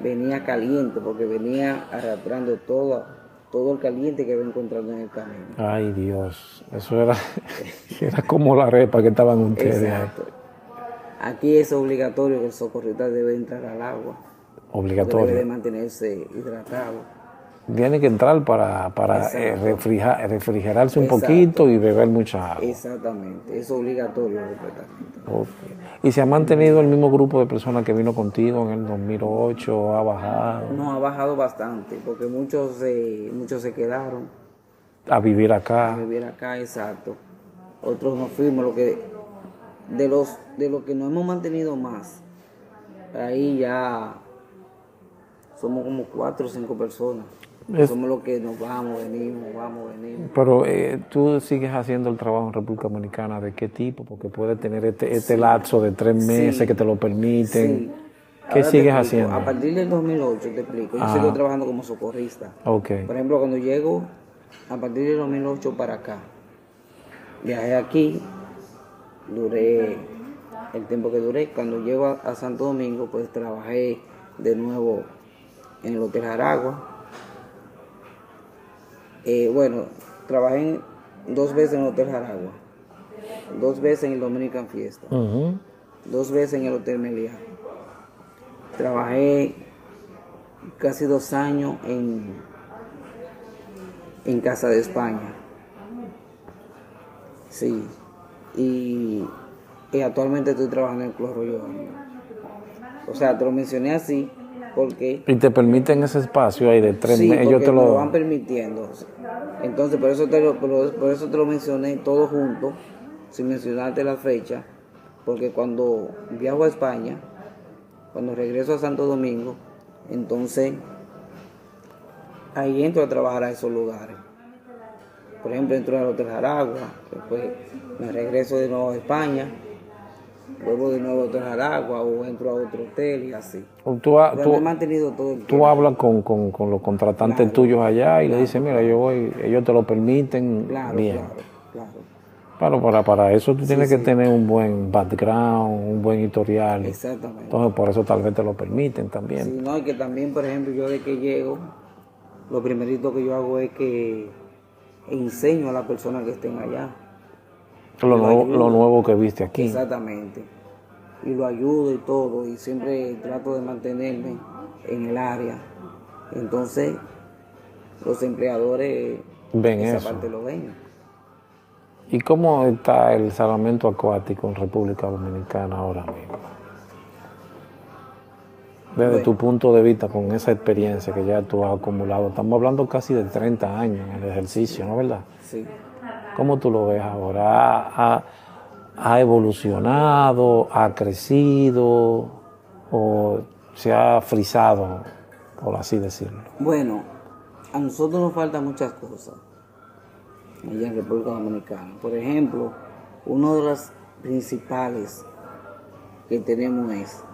venía caliente, porque venía arrastrando todo, todo el caliente que iba encontrando en el camino. Ay Dios, eso era, era como la repa que estaban ustedes. Exacto. Aquí es obligatorio que el socorrista debe entrar al agua, porque debe de Obligatorio. mantenerse hidratado. Tiene que entrar para, para eh, refrija- refrigerarse un poquito y beber mucha agua. Exactamente, es obligatorio completamente. Ok. ¿Y se ha mantenido el mismo grupo de personas que vino contigo en el 2008? ¿Ha bajado? No, ha bajado bastante, porque muchos se, muchos se quedaron A vivir a acá. vivir acá, exacto. Otros nos fuimos, lo que de los de lo que nos hemos mantenido más, ahí ya somos como cuatro o cinco personas. Es- Somos los que nos vamos, venimos, vamos, venimos. Pero eh, tú sigues haciendo el trabajo en República Dominicana, ¿de qué tipo? Porque puede tener este, este lapso de tres meses que te lo permiten. Sí. ¿Qué Ahora sigues explico. haciendo? A partir del 2008, te explico, yo Ah. sigo trabajando como socorrista. Ok. Por ejemplo, cuando llego, a partir del 2008 para acá, viajé aquí, duré el tiempo que duré. Cuando llego a, a Santo Domingo, pues trabajé de nuevo en el Hotel Jaragua. Eh, bueno, trabajé dos veces en el Hotel Jaragua, dos veces en el Dominican Fiesta, dos veces en el Hotel Meliá. trabajé casi dos años en, en Casa de España. Sí. Y, y actualmente estoy trabajando en Club Arroyo. O sea, te lo mencioné así porque... Y te permiten ese espacio ahí de tres Sí, meses. Ellos te lo. van permitiendo. Entonces, por eso, te lo, por, por eso te lo mencioné todo junto, sin mencionarte la fecha, porque cuando viajo a España, cuando regreso a Santo Domingo, entonces ahí entro a trabajar a esos lugares. Por ejemplo, entro al Hotel Jaragua, después me regreso de nuevo a España, vuelvo de nuevo al Hotel Jaragua o entro a otro hotel y así. Tú, ha- tú- mantenido todo el tú hablas con, con- con los contratantes tuyos allá y le dices, mira, yo voy, ellos te lo permiten. Claro, bien. claro, claro. Claro, para, para eso tú tienes que tener un buen background, un buen historial. Exactamente. Entonces, por eso tal vez te lo permiten también. Sí, no, y que también, por ejemplo, yo de que llego, lo primerito que yo hago es que enseño a las personas que estén allá. Lo, nuevo, lo nuevo que viste aquí. Exactamente. Y lo ayudo y todo, y siempre trato de mantenerme en el área. Entonces, los empleadores Ven esa eso. parte lo ven. ¿Y cómo está el salvamento acuático en República Dominicana ahora mismo? Desde tu punto de vista, con esa experiencia que ya tú has acumulado, estamos hablando casi de 30 años en el ejercicio, ¿no es verdad? Sí. ¿Cómo tú lo ves ahora? ¿Ha, evolucionado? ¿Ha crecido? ¿O se ha frisado, por así decirlo? Bueno, a nosotros nos faltan muchas cosas allá en República Dominicana. Por ejemplo, una de las principales que tenemos es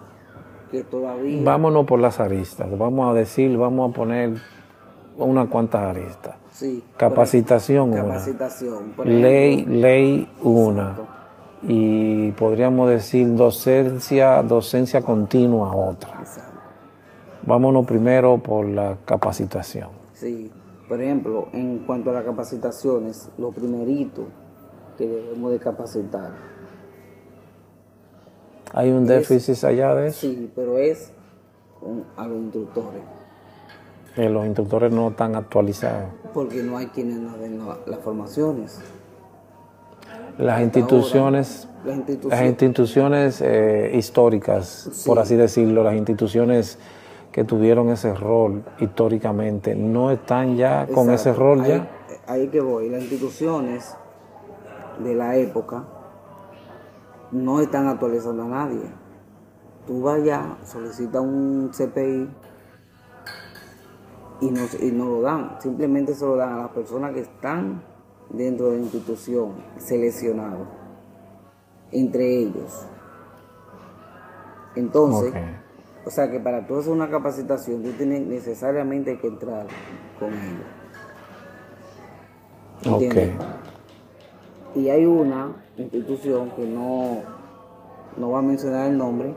que todavía Vámonos por las aristas. Vamos a decir, vamos a poner unas cuantas aristas. Sí, Capacitación, capacitación, Ley, ley, una. Y podríamos decir docencia, docencia continua, otra. exacto. Vámonos primero por la capacitación. Sí, por ejemplo, en cuanto a las capacitaciones, lo primerito que debemos de capacitar, ¿Hay un déficit allá de eso? sí, pero es con- a los instructores, Que los instructores no están actualizados. porque no hay quienes nos den la- las formaciones. Las instituciones, Las las instituciones, instituciones eh, históricas, por así decirlo, las instituciones que tuvieron ese rol históricamente, no están ya con ese rol ahí, ya. Ahí que voy, las instituciones de la época no están actualizando a nadie. Tú vayas, solicitas un CPI y no, y no lo dan, simplemente se lo dan a las personas que están dentro de la institución seleccionados, entre ellos. Entonces, o sea que para tú hacer una capacitación, tú tienes necesariamente que entrar con ellos. ¿Entiendes? Y hay una institución que no, no va a mencionar el nombre,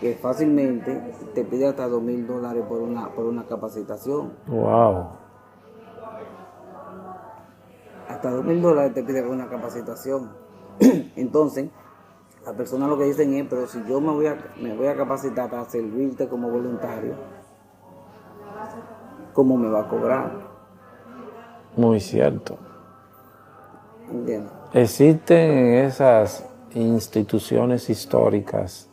que fácilmente te pide hasta dos mil dólares por una, por una capacitación. Wow. Hasta dos mil dólares te pide por una capacitación. Entonces, las personas lo que dicen es, pero si yo me voy a, me voy a capacitar para servirte como voluntario, ¿cómo me va a cobrar? Muy cierto. ¿Entiendes? Existen en esas instituciones históricas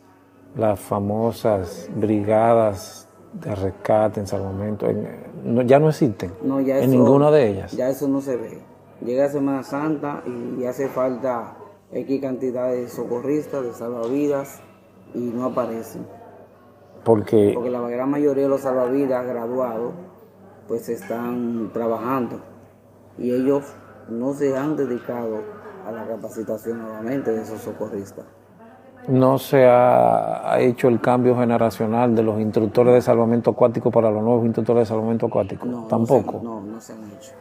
las famosas brigadas de rescate en salvamento. en- no- ya no existen No, ya en eso- ninguna de ellas. Ya eso no se ve. Llega Semana Santa y hace falta X cantidad de socorristas, de salvavidas y no aparecen. Porque Porque la gran mayoría de los salvavidas graduados pues están trabajando y ellos no se han dedicado a la capacitación nuevamente de esos socorristas. No se ha, hecho el cambio generacional de los instructores de salvamento acuático para los nuevos instructores de salvamento acuático. No, Tampoco. No se, no, no se han hecho.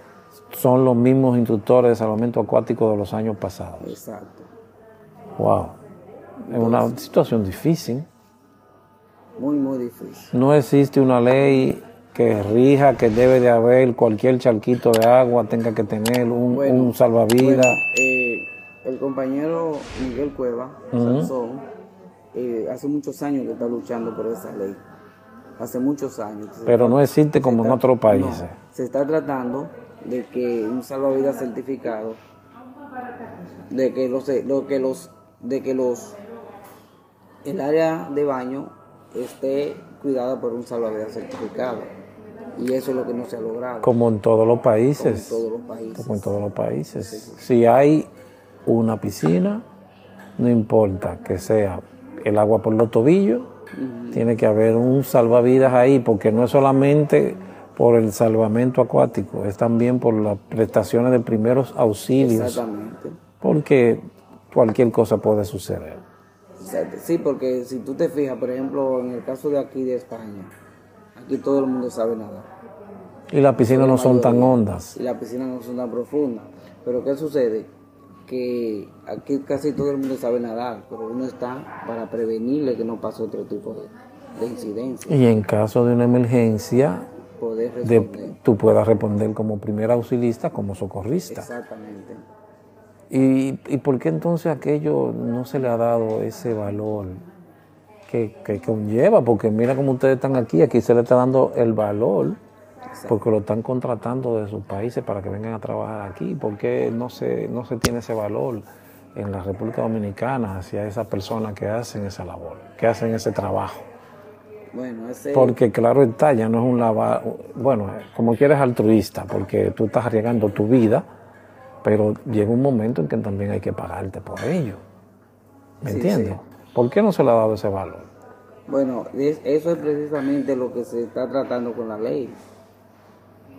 Son los mismos instructores de salvamento acuático de los años pasados. Exacto. Wow. Es una situación difícil. Muy, muy difícil. No existe una ley que rija que debe de haber cualquier charquito de agua, tenga que tener un, Bueno, un salvavidas. Bueno, eh, el compañero Miguel Cueva, Sansón, eh, hace muchos años que está luchando por esa ley. Hace muchos años. Pero no existe como en otros países. No, se está tratando de que un salvavidas certificado, de que los, lo que los, de que los, el área de baño esté cuidada por un salvavidas certificado. Y eso es lo que no se ha logrado. Como en todos los países. Como en todos los países. Como en todos los países. Si hay una piscina, no importa que sea el agua por los tobillos, tiene que haber un salvavidas ahí, porque no es solamente por el salvamento acuático, es también por las prestaciones de primeros auxilios. Exactamente. Porque cualquier cosa puede suceder. Sí, porque si tú te fijas, por ejemplo, en el caso de aquí de España, aquí todo el mundo sabe nadar. Y las piscinas no son tan hondas. Y las piscinas no son tan profundas. Pero ¿qué sucede? Que aquí casi todo el mundo sabe nadar, pero uno está para prevenirle que no pase otro tipo de, de incidencia. Y en caso de una emergencia, Poder de- tú puedas responder como primer auxilista, como socorrista. Exactamente. ¿Y, ¿Y por qué entonces aquello no se le ha dado ese valor que, que conlleva? Porque mira cómo ustedes están aquí, aquí se le está dando el valor porque lo están contratando de sus países para que vengan a trabajar aquí. ¿Por qué no se, no se tiene ese valor en la República Dominicana hacia esas personas que hacen esa labor, que hacen ese trabajo? Bueno, ese, Porque claro está, ya no es un lavado, bueno, como quieres altruista, porque tú estás arriesgando tu vida, pero llega un momento en que también hay que pagarte por ello. ¿Me Sí, entiendes? ¿Por qué no se le ha dado ese valor? bueno, es- eso es precisamente lo que se está tratando con la ley,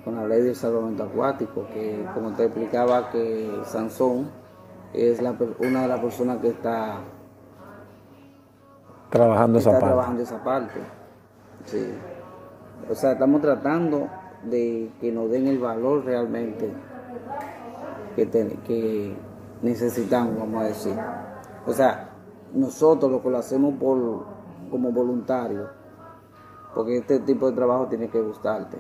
con la ley del salvamento acuático, que como te explicaba que Sansón es la una de las personas que está, Trabajando esa está parte. trabajando esa parte. Sí. O sea, estamos tratando de que nos den el valor realmente que, te- que necesitamos, vamos a decir. O sea, nosotros lo que lo hacemos por, como voluntarios, porque este tipo de trabajo tiene que gustarte.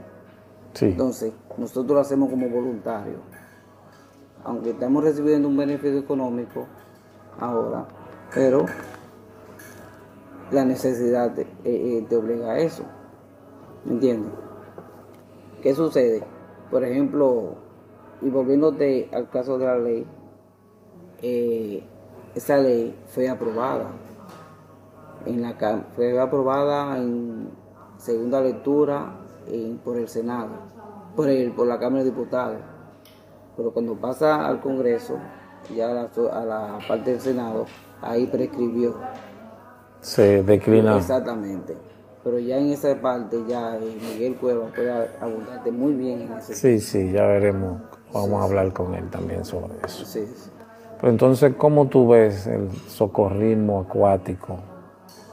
Entonces, nosotros lo hacemos como voluntarios. Aunque estamos recibiendo un beneficio económico ahora, pero la necesidad te, eh, eh, te obliga a eso. ¿Me entiendes? ¿Qué sucede? Por ejemplo, y volviéndote al caso de la ley, eh, esa ley fue aprobada. En la, fue aprobada en segunda lectura por el Senado, por, el, por la Cámara de Diputados. Pero cuando pasa al Congreso, ya a la, a la parte del Senado, ahí prescribió. Se declina. Exactamente. Pero ya en esa parte, ya eh, Miguel Cueva puede abundarte muy bien en ese Sí, sí, ya veremos. Vamos a hablar con él también sobre eso. Sí, sí. Pero entonces, ¿cómo tú ves el socorrismo acuático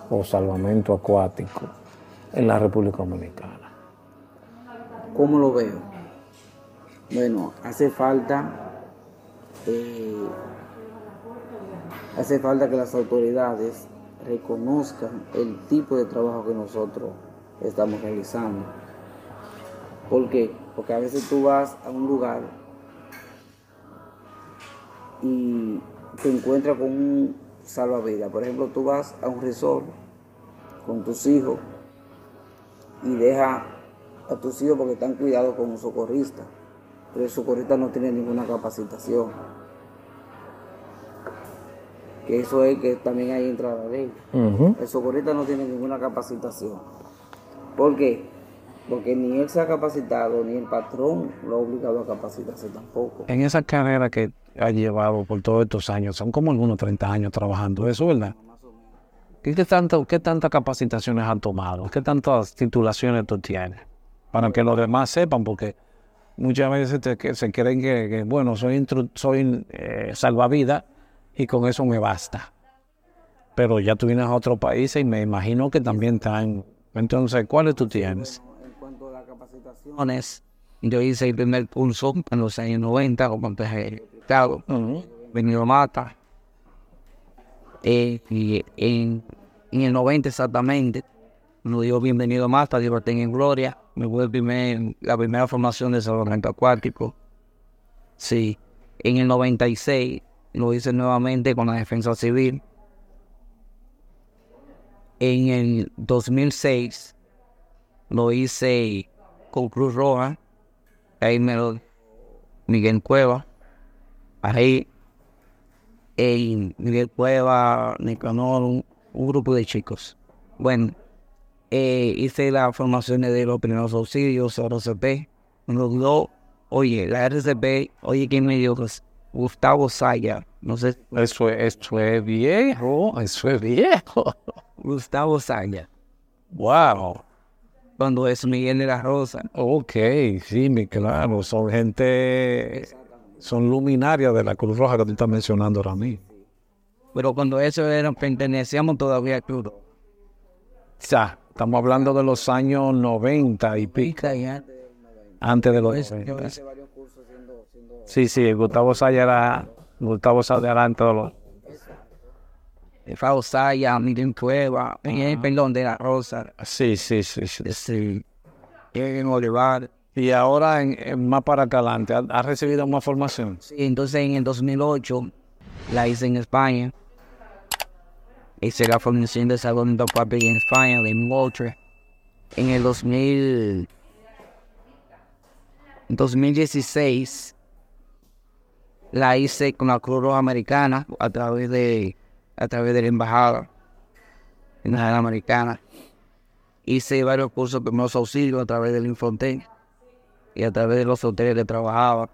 o salvamento acuático en la República Dominicana? ¿Cómo lo veo? Bueno, hace falta, eh, hace falta que las autoridades reconozcan el tipo de trabajo que nosotros estamos realizando. ¿Por qué? Porque a veces tú vas a un lugar y te encuentras con un salvavidas. Por ejemplo, tú vas a un resort con tus hijos y deja a tus hijos porque están cuidados con un socorrista. Pero el socorrista no tiene ninguna capacitación. Que eso es que también ahí entra la ley. El socorrista no tiene ninguna capacitación. ¿Por qué? Porque ni él se ha capacitado, ni el patrón lo ha obligado a capacitarse tampoco. En esa carrera que ha llevado por todos estos años, son como algunos 30 años trabajando eso, ¿verdad? ¿Qué, tanto, ¿Qué tantas capacitaciones has tomado? ¿Qué tantas titulaciones tú tienes? Para que los demás sepan, porque muchas veces te- que se creen que, que, bueno, soy, soy eh, salvavidas y con eso me basta. Pero ya tú vienes a otro país y me imagino que también están... Entonces, ¿cuáles tú tienes? En cuanto a la capacitación, yo hice el primer curso en los años 90 como empecé claro, venido mata. Eh, y en, en el 90 exactamente, nos dio bienvenido mata, Dios tenga en gloria. Me fue primer, la primera formación de salvamento acuático. Sí, en el 96 lo hice nuevamente con la defensa civil. En el 2006 lo hice con Cruz Roja, ahí me lo Miguel Cueva, ahí en Miguel Cueva, Nicanor, un grupo de chicos. Bueno, eh, hice las formaciones de los primeros auxilios, RCP, me oye, la RCP, oye, ¿quién me dio? Pues, Gustavo Saya, no sé. Eso, eso es viejo, eso es viejo. Gustavo Saya. Wow. Cuando es Miguel de la Rosa. Ok, sí, mi, claro, son gente, son luminarias de la Cruz Roja que tú estás mencionando ahora mismo. Pero cuando eso era, pertenecíamos todavía al club. Estamos hablando de los años 90 y pico. Antes de los Pues, 90. Sí, sí, Gustavo Saya era, Gustavo Saya era antes de los... Gustavo Saya, Miguel Cueva, perdón, de la Rosa. Sí, sí, sí, sí. En Olivar. Y ahora, en, en más para adelante, ¿ha, ha recibido más formación? Sí, entonces en el 2008 la hice en España. Hice la formación de Salón de Papi en España, de Walter. En el 2000, en 2016 la hice con la Cruz Roja Americana a través de, a través de la embajada la americana. Hice varios cursos de primeros auxilios a través del Infonten y a través de los hoteles que trabajaba.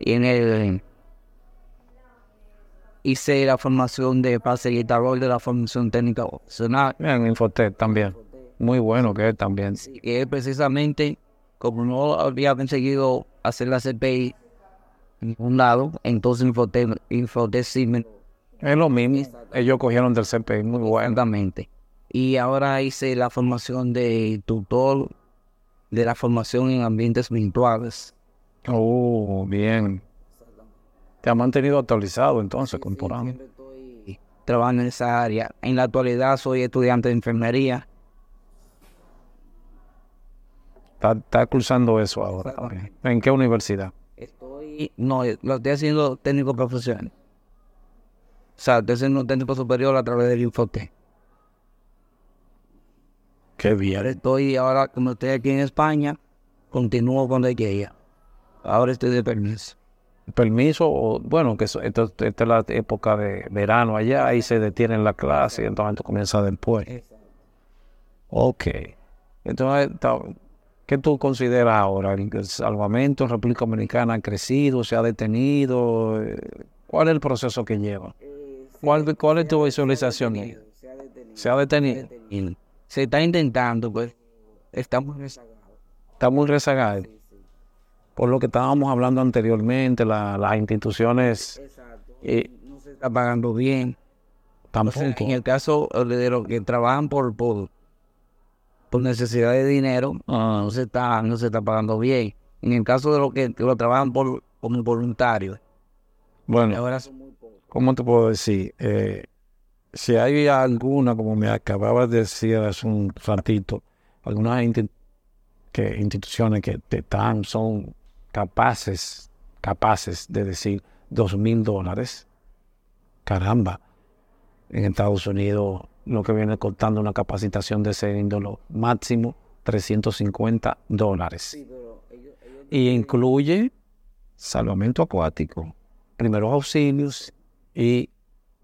Y en el hice la formación de facilitador de la formación técnica vocacional, En Infotec también. Muy bueno que es también. que es precisamente como no había conseguido hacer la CPI en un lado, entonces Infotec, Infotec sí me Es lo mismo. Ellos cogieron del CPI, muy bueno. Exactamente. Y ahora hice la formación de tutor de la formación en ambientes virtuales. Oh, bien. Te ha mantenido actualizado entonces, con programa. Estoy trabajando en esa área. En la actualidad soy estudiante de enfermería. Está, está cursando eso ahora también. ¿En qué universidad? Estoy, no, lo estoy haciendo técnico profesional. O sea, estoy haciendo técnico superior a través del Infotec. Qué bien. Estoy ahora, como estoy aquí en España, continúo con la guía. Ahora estoy de permiso. Permiso, o, bueno, que esto- esta es la época de verano allá, ahí se detienen la clase y entonces comienza después. Ok. Entonces, ¿qué tú consideras ahora? ¿El salvamento en República Dominicana ha crecido, se ha detenido? Eh, ¿Cuál es el proceso que lleva? ¿Cuál, cuál es tu visualización? ¿Se ha detenido? Y se está intentando, pues. Estamos rezagados. Está muy rezagado. Por lo que estábamos hablando anteriormente, la- las instituciones eh, No se está pagando bien. O sea, tampoco. en el caso de los que trabajan por, por, por necesidad de dinero, Ah, no se está, no se está pagando bien. En el caso de los que, que lo trabajan por, como voluntarios, bueno, ahora son muy pocos. ¿cómo te puedo decir? Eh, si hay alguna, como me acababas de decir hace un ratito, algunas que, instituciones que te están, son capaces, capaces de decir dos mil dólares, caramba, en Estados Unidos lo que viene costando una capacitación de ese índole máximo 350 dólares. Y incluye salvamento acuático, primeros auxilios y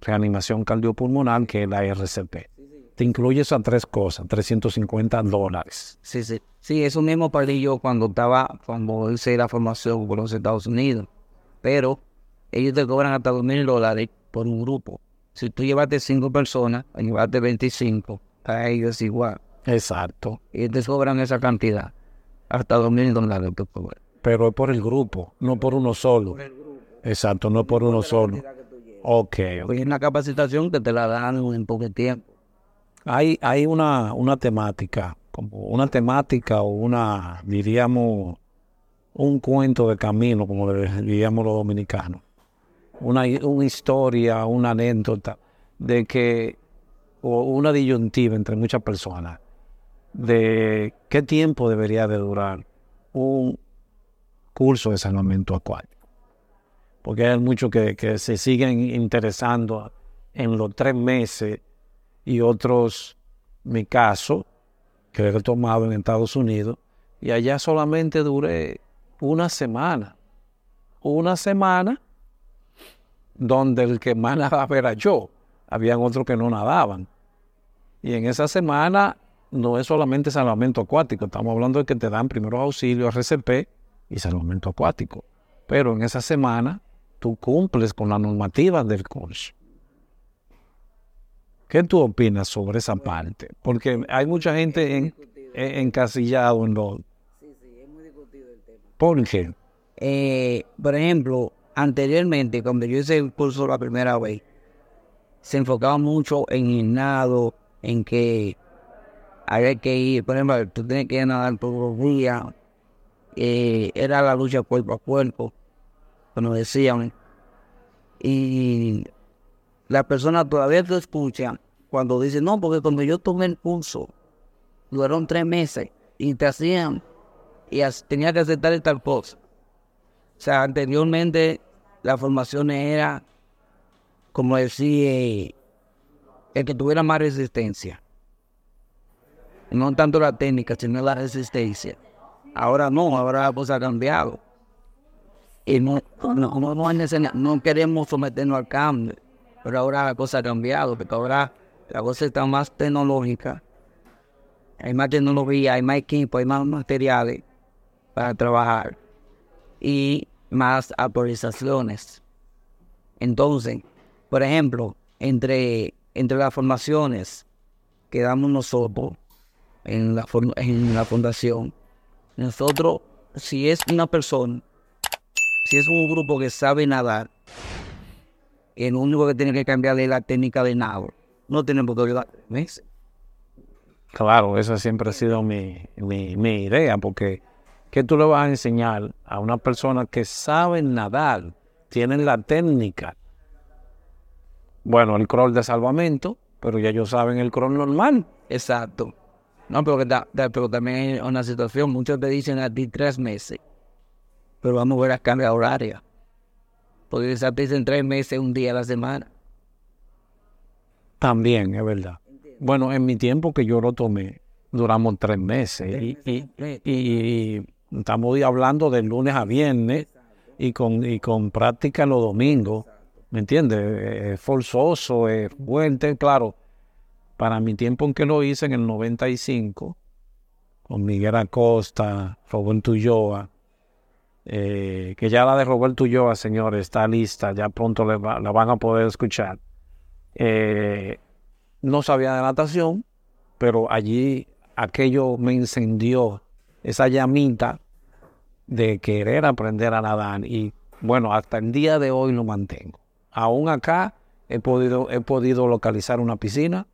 reanimación cardiopulmonar, que es la RCP. Te incluye esas tres cosas, 350 dólares. Sí, sí. Sí, eso mismo perdí yo cuando estaba, cuando hice la formación por los Estados Unidos. Pero ellos te cobran hasta dos mil dólares por un grupo. Si tú llevaste cinco personas, llevaste 25, a ellos es igual. Exacto. Y te cobran esa cantidad. Hasta dos mil dólares te cobran. Pero es por el grupo, no por uno solo. Exacto, no por uno solo. Ok, ok. Porque es una capacitación que te la dan en poco tiempo. Hay, hay una, una temática, como una temática o una, diríamos, un cuento de camino, como diríamos los dominicanos. Una, una historia, una anécdota de que, o una disyuntiva entre muchas personas, de qué tiempo debería de durar un curso de salvamento acuático. Porque hay muchos que, que se siguen interesando en los tres meses y otros, mi caso, que he tomado en Estados Unidos, y allá solamente duré una semana. Una semana donde el que más nadaba era yo. Habían otros que no nadaban. Y en esa semana no es solamente salvamento acuático, estamos hablando de que te dan primeros auxilios, RCP y salvamento acuático. Pero en esa semana tú cumples con la normativa del curso. ¿Qué tú opinas sobre esa parte? Porque hay mucha gente en, encasillado en lo... Sí, sí, es muy discutido el tema. ¿Por qué? Eh, por ejemplo, anteriormente, cuando yo hice el curso la primera vez, se enfocaba mucho en el nado, en que había que ir, por ejemplo, tú tienes que ir a nadar todos los días, eh, era la lucha cuerpo a cuerpo, como decían. Y la persona todavía te escucha cuando dice, no, porque cuando yo tomé el curso, duraron tres meses y te hacían, y tenía que aceptar tal cosa. O sea, anteriormente la formación era, como decía, el que tuviera más resistencia. No tanto la técnica, sino la resistencia. Ahora no, ahora la cosa ha cambiado. Y no, no, no, no queremos someternos al cambio. Pero ahora la cosa ha cambiado, porque ahora la cosa está más tecnológica. Hay más tecnología, hay más equipo, hay más materiales para trabajar. Y más actualizaciones. Entonces, por ejemplo, entre, entre las formaciones que damos nosotros en la, en la fundación, nosotros, si es una persona, si es un grupo que sabe nadar, el único que tiene que cambiar es la técnica de nado. No tenemos que olvidar meses. Claro, esa siempre ha sido mi, mi, mi idea, porque ¿Qué tú le vas a enseñar a una persona que sabe nadar, tienen la técnica? Bueno, el crawl de salvamento, pero ya ellos saben el crawl normal. Exacto. No, pero, pero también hay una situación, muchos te dicen a ti tres meses, pero vamos a ver la carga horaria. Porque te dicen tres meses, un día a la semana. También, es verdad. Bueno, en mi tiempo que yo lo tomé, duramos tres meses. y, Estamos hablando de lunes a viernes y con, y con práctica los domingos. ¿Me entiendes? Es forzoso, es fuerte, claro. Para mi tiempo en que lo hice, en el 95, con Miguel Acosta, Roberto Ulloa, eh, que ya la de Roberto Ulloa, señores, está lista, ya pronto la van a poder escuchar. Eh, no sabía de natación, pero allí aquello me encendió esa llamita de querer aprender a nadar y bueno, hasta el día de hoy lo mantengo. Aún acá he podido, he podido localizar una piscina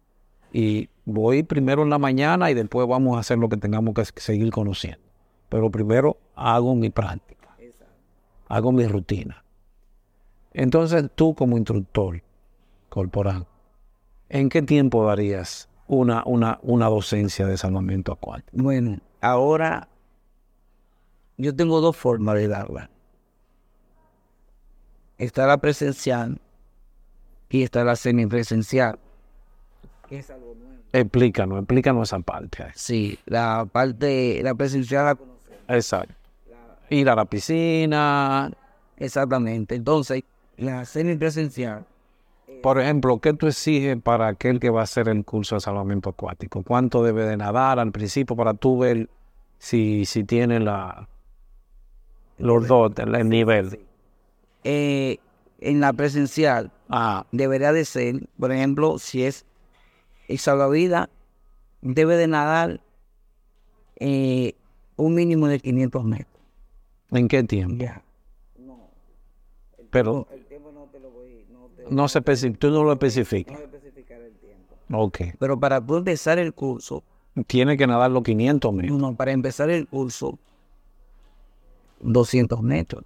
y voy primero en la mañana y después vamos a hacer lo que tengamos que seguir conociendo. Pero primero hago mi práctica, hago mi rutina. Entonces tú como instructor corporal, ¿en qué tiempo darías una, una, una docencia de salvamento acuático? Bueno, ahora yo tengo dos formas de darla. Está la presencial y está la semipresencial. es algo nuevo. Explícanos, explícanos esa parte. Sí, la parte, la presencial la conocemos. Exacto. Ir a la piscina. Exactamente. Entonces, la semipresencial. Por ejemplo, ¿qué tú exiges para aquel que va a hacer el curso de salvamento acuático? ¿Cuánto debe de nadar al principio para tú ver si, si tiene la, los dos, el nivel. Eh, en la presencial ah. debería de ser, por ejemplo, si es el salvavidas, debe de nadar eh, un mínimo de 500 metros. ¿En qué tiempo? No. Pero el tiempo no te lo voy no, se tú no lo especificas. No especificar el tiempo. Ok. Pero para tú empezar el curso tiene que nadar los 500 metros. No, para empezar el curso 200 metros.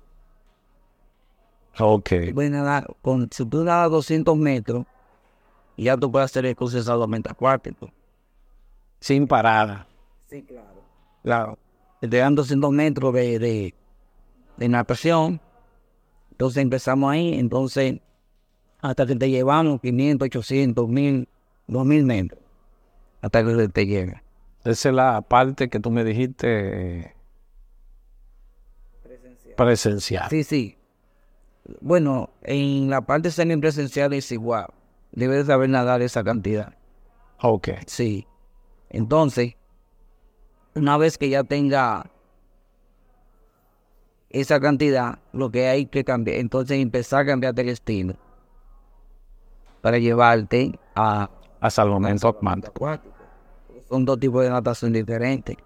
Ok. con, si tú nadas 200 metros, ya tú puedes hacer el curso de salvamento acuático. Sin parada. Sí, claro. Claro. Te dan 200 metros de, de, de natación. Entonces empezamos ahí. Entonces, hasta que te llevamos 500, 800, 1000, 2.000 metros hasta que te llega. Esa es la parte que tú me dijiste eh, presencial. Sí, sí. Bueno, en la parte semipresencial es igual. Debes saber nadar esa cantidad. Ok. Sí. Entonces, una vez que ya tenga esa cantidad, lo que hay que cambiar, entonces empezar a cambiar el estilo para llevarte a A salvamento acuático. acuático. Son dos tipos de natación diferentes.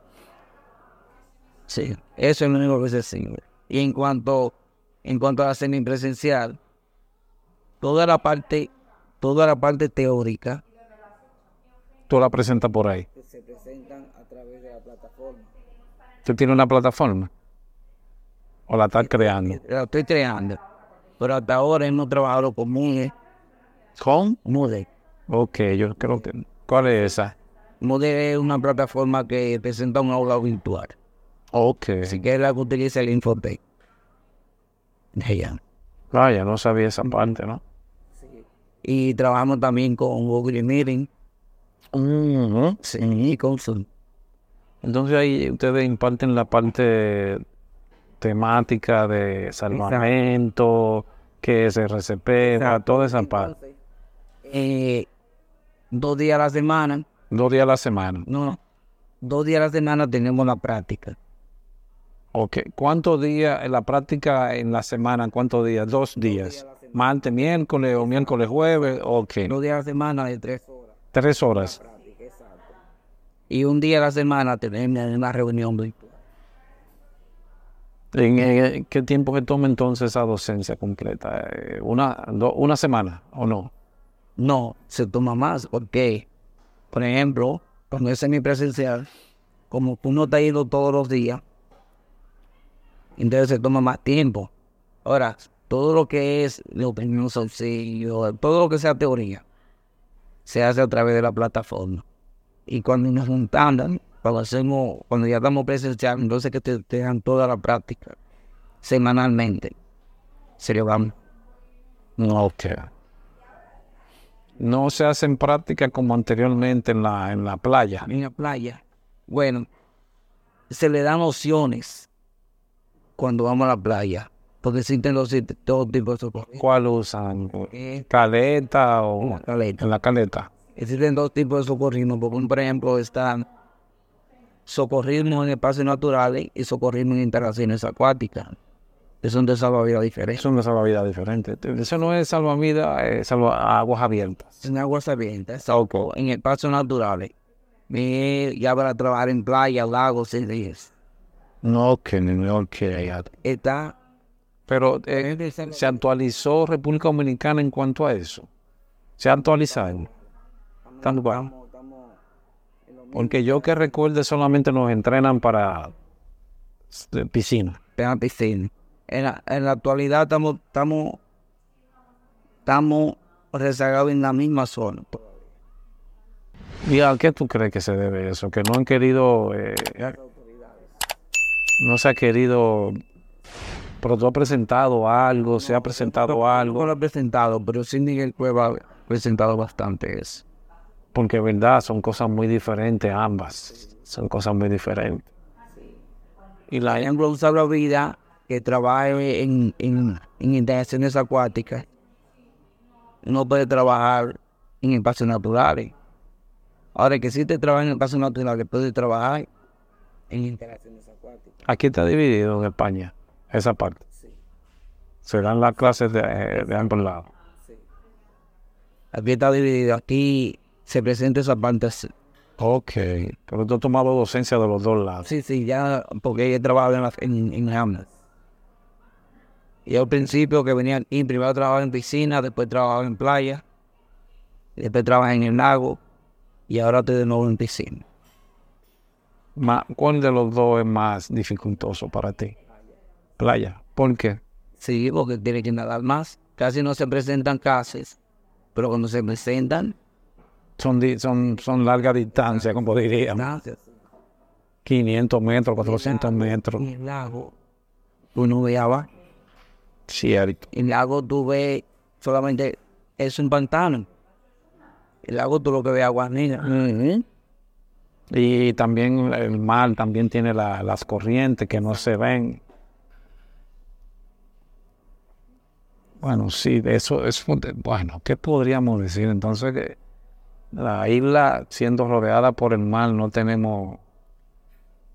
Sí, eso es lo único que se sirve. Y en cuanto, en cuanto a la semipresencial, toda la parte, toda la parte teórica Tú la presentas por ahí. se presentan a través de la plataforma. ¿Tú tienes una plataforma? ¿O la estás creando? La estoy creando. Pero hasta ahora hemos trabajado con Moodle. ¿Con? Moodle. Ok, yo creo que... ¿Cuál es esa? Moodle es una plataforma que presenta un aula virtual. Ok. Así que es la que utiliza el Infotech. Ella. Vaya, no sabía esa parte, ¿no? Y trabajamos también con Google Meeting. Sí, y con Zoom. Entonces ahí ustedes imparten la parte temática de salvamento, que es RCP, toda esa parte. Eh, dos días a la semana, Dos días a la semana. no, no, dos días a la semana tenemos la práctica. Ok. ¿Cuántos días en la práctica en la semana? ¿Cuántos días? Dos días. Martes, miércoles o miércoles, jueves. Ok. Dos días a la semana de tres horas. Tres horas. Y un día a la semana tenemos una reunión virtual. ¿En eh, qué tiempo que toma entonces esa docencia completa? Eh, ¿Una, do- una semana o no? No, se toma más porque, por ejemplo, cuando es semipresencial, como uno está yendo todos los días, entonces se toma más tiempo. Ahora, todo lo que es los primeros auxilios, todo lo que sea teoría, se hace a través de la plataforma. Y cuando nos juntamos, cuando hacemos, cuando ya estamos presencial, entonces que te, te dan toda la práctica semanalmente. Se lo vamos. Ok. No se hacen prácticas como anteriormente en la, en la playa. en la playa. Bueno, se le dan opciones cuando vamos a la playa, porque existen los todo tipo de socorro. ¿Cuál usan? Eh, ¿Caleta o en la caleta. en la caleta? Existen dos tipos de socorrismo, porque por ejemplo está socorrismo en espacios naturales y socorrismo en instalaciones acuáticas. son de salvavidas diferentes. Eso es una salvavidas diferente. Eso no es salvavidas, es salva aguas abiertas. En aguas abiertas, en espacios naturales. Eh, ya para trabajar en playa, lagos, días. No, que no, que ya. Está Pero eh, se actualizó República Dominicana en cuanto a eso. Se ha actualizado. Igual. Porque yo que recuerde solamente nos entrenan para eh, piscina. en la piscina. En la, en la actualidad estamos, estamos, estamos rezagados en la misma zona. ¿Y a qué tú crees que se debe eso? Que no han querido, eh, no se ha querido, pero tú has presentado algo, se ha presentado No algo, lo he presentado, pero sí Miguel Cueva ha presentado bastante eso. Porque verdad son cosas muy diferentes ambas, son cosas muy diferentes. Y la ejemplo, un salvavidas que trabaja en, en, en instalaciones acuáticas no puede trabajar en espacios naturales. Ahora que si te trabaja en espacios naturales, puede trabajar en instalaciones acuáticas. aquí está dividido en España, esa parte. Se dan las clases de, eh, de ambos lados. Aquí está dividido. Aquí se presenta esa parte así. Ok, pero tú has tomado docencia de los dos lados. Sí, sí, ya, porque he trabajado en, la, en, en Hamlet. Y al principio que venía aquí, primero trabajaba en piscina, después trabajaba en playa, después trabajaba en el lago, y ahora estoy de nuevo en piscina. Ma- ¿Cuál de los dos es más dificultoso para ti? Playa. ¿Por qué? Sí, porque tiene que nadar más. Casi no se presentan casos, pero cuando se presentan, Son, di- son, son largas distancias, como diríamos. gracias. 500 metros, 400 metros. En el lago, uno ve abajo. Cierto. En el lago tú ves solamente es un pantano. el lago tú lo que ves agua negra. Y también el mar también tiene la- las corrientes que no se ven. Bueno, sí, eso es bueno, ¿qué podríamos decir? Entonces que la isla siendo rodeada por el mar no tenemos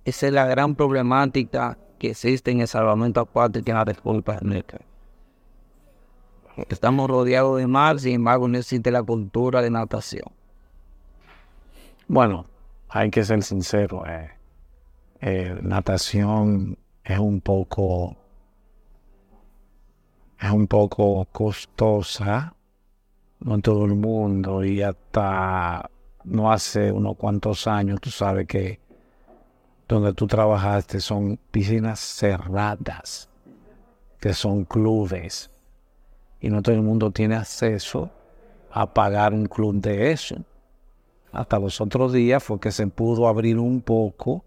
Esa es la gran problemática que existe en el salvamento acuático en la República Dominicana. Estamos rodeados de mar, sin embargo no existe la cultura de natación. Bueno, hay que ser sincero. eh, eh, natación es un poco es un poco costosa, no en todo el mundo y hasta no hace unos cuantos años, tú sabes que donde tú trabajaste son piscinas cerradas, que son clubes. Y no todo el mundo tiene acceso a pagar un club de eso. Hasta los otros días fue que se pudo abrir un poco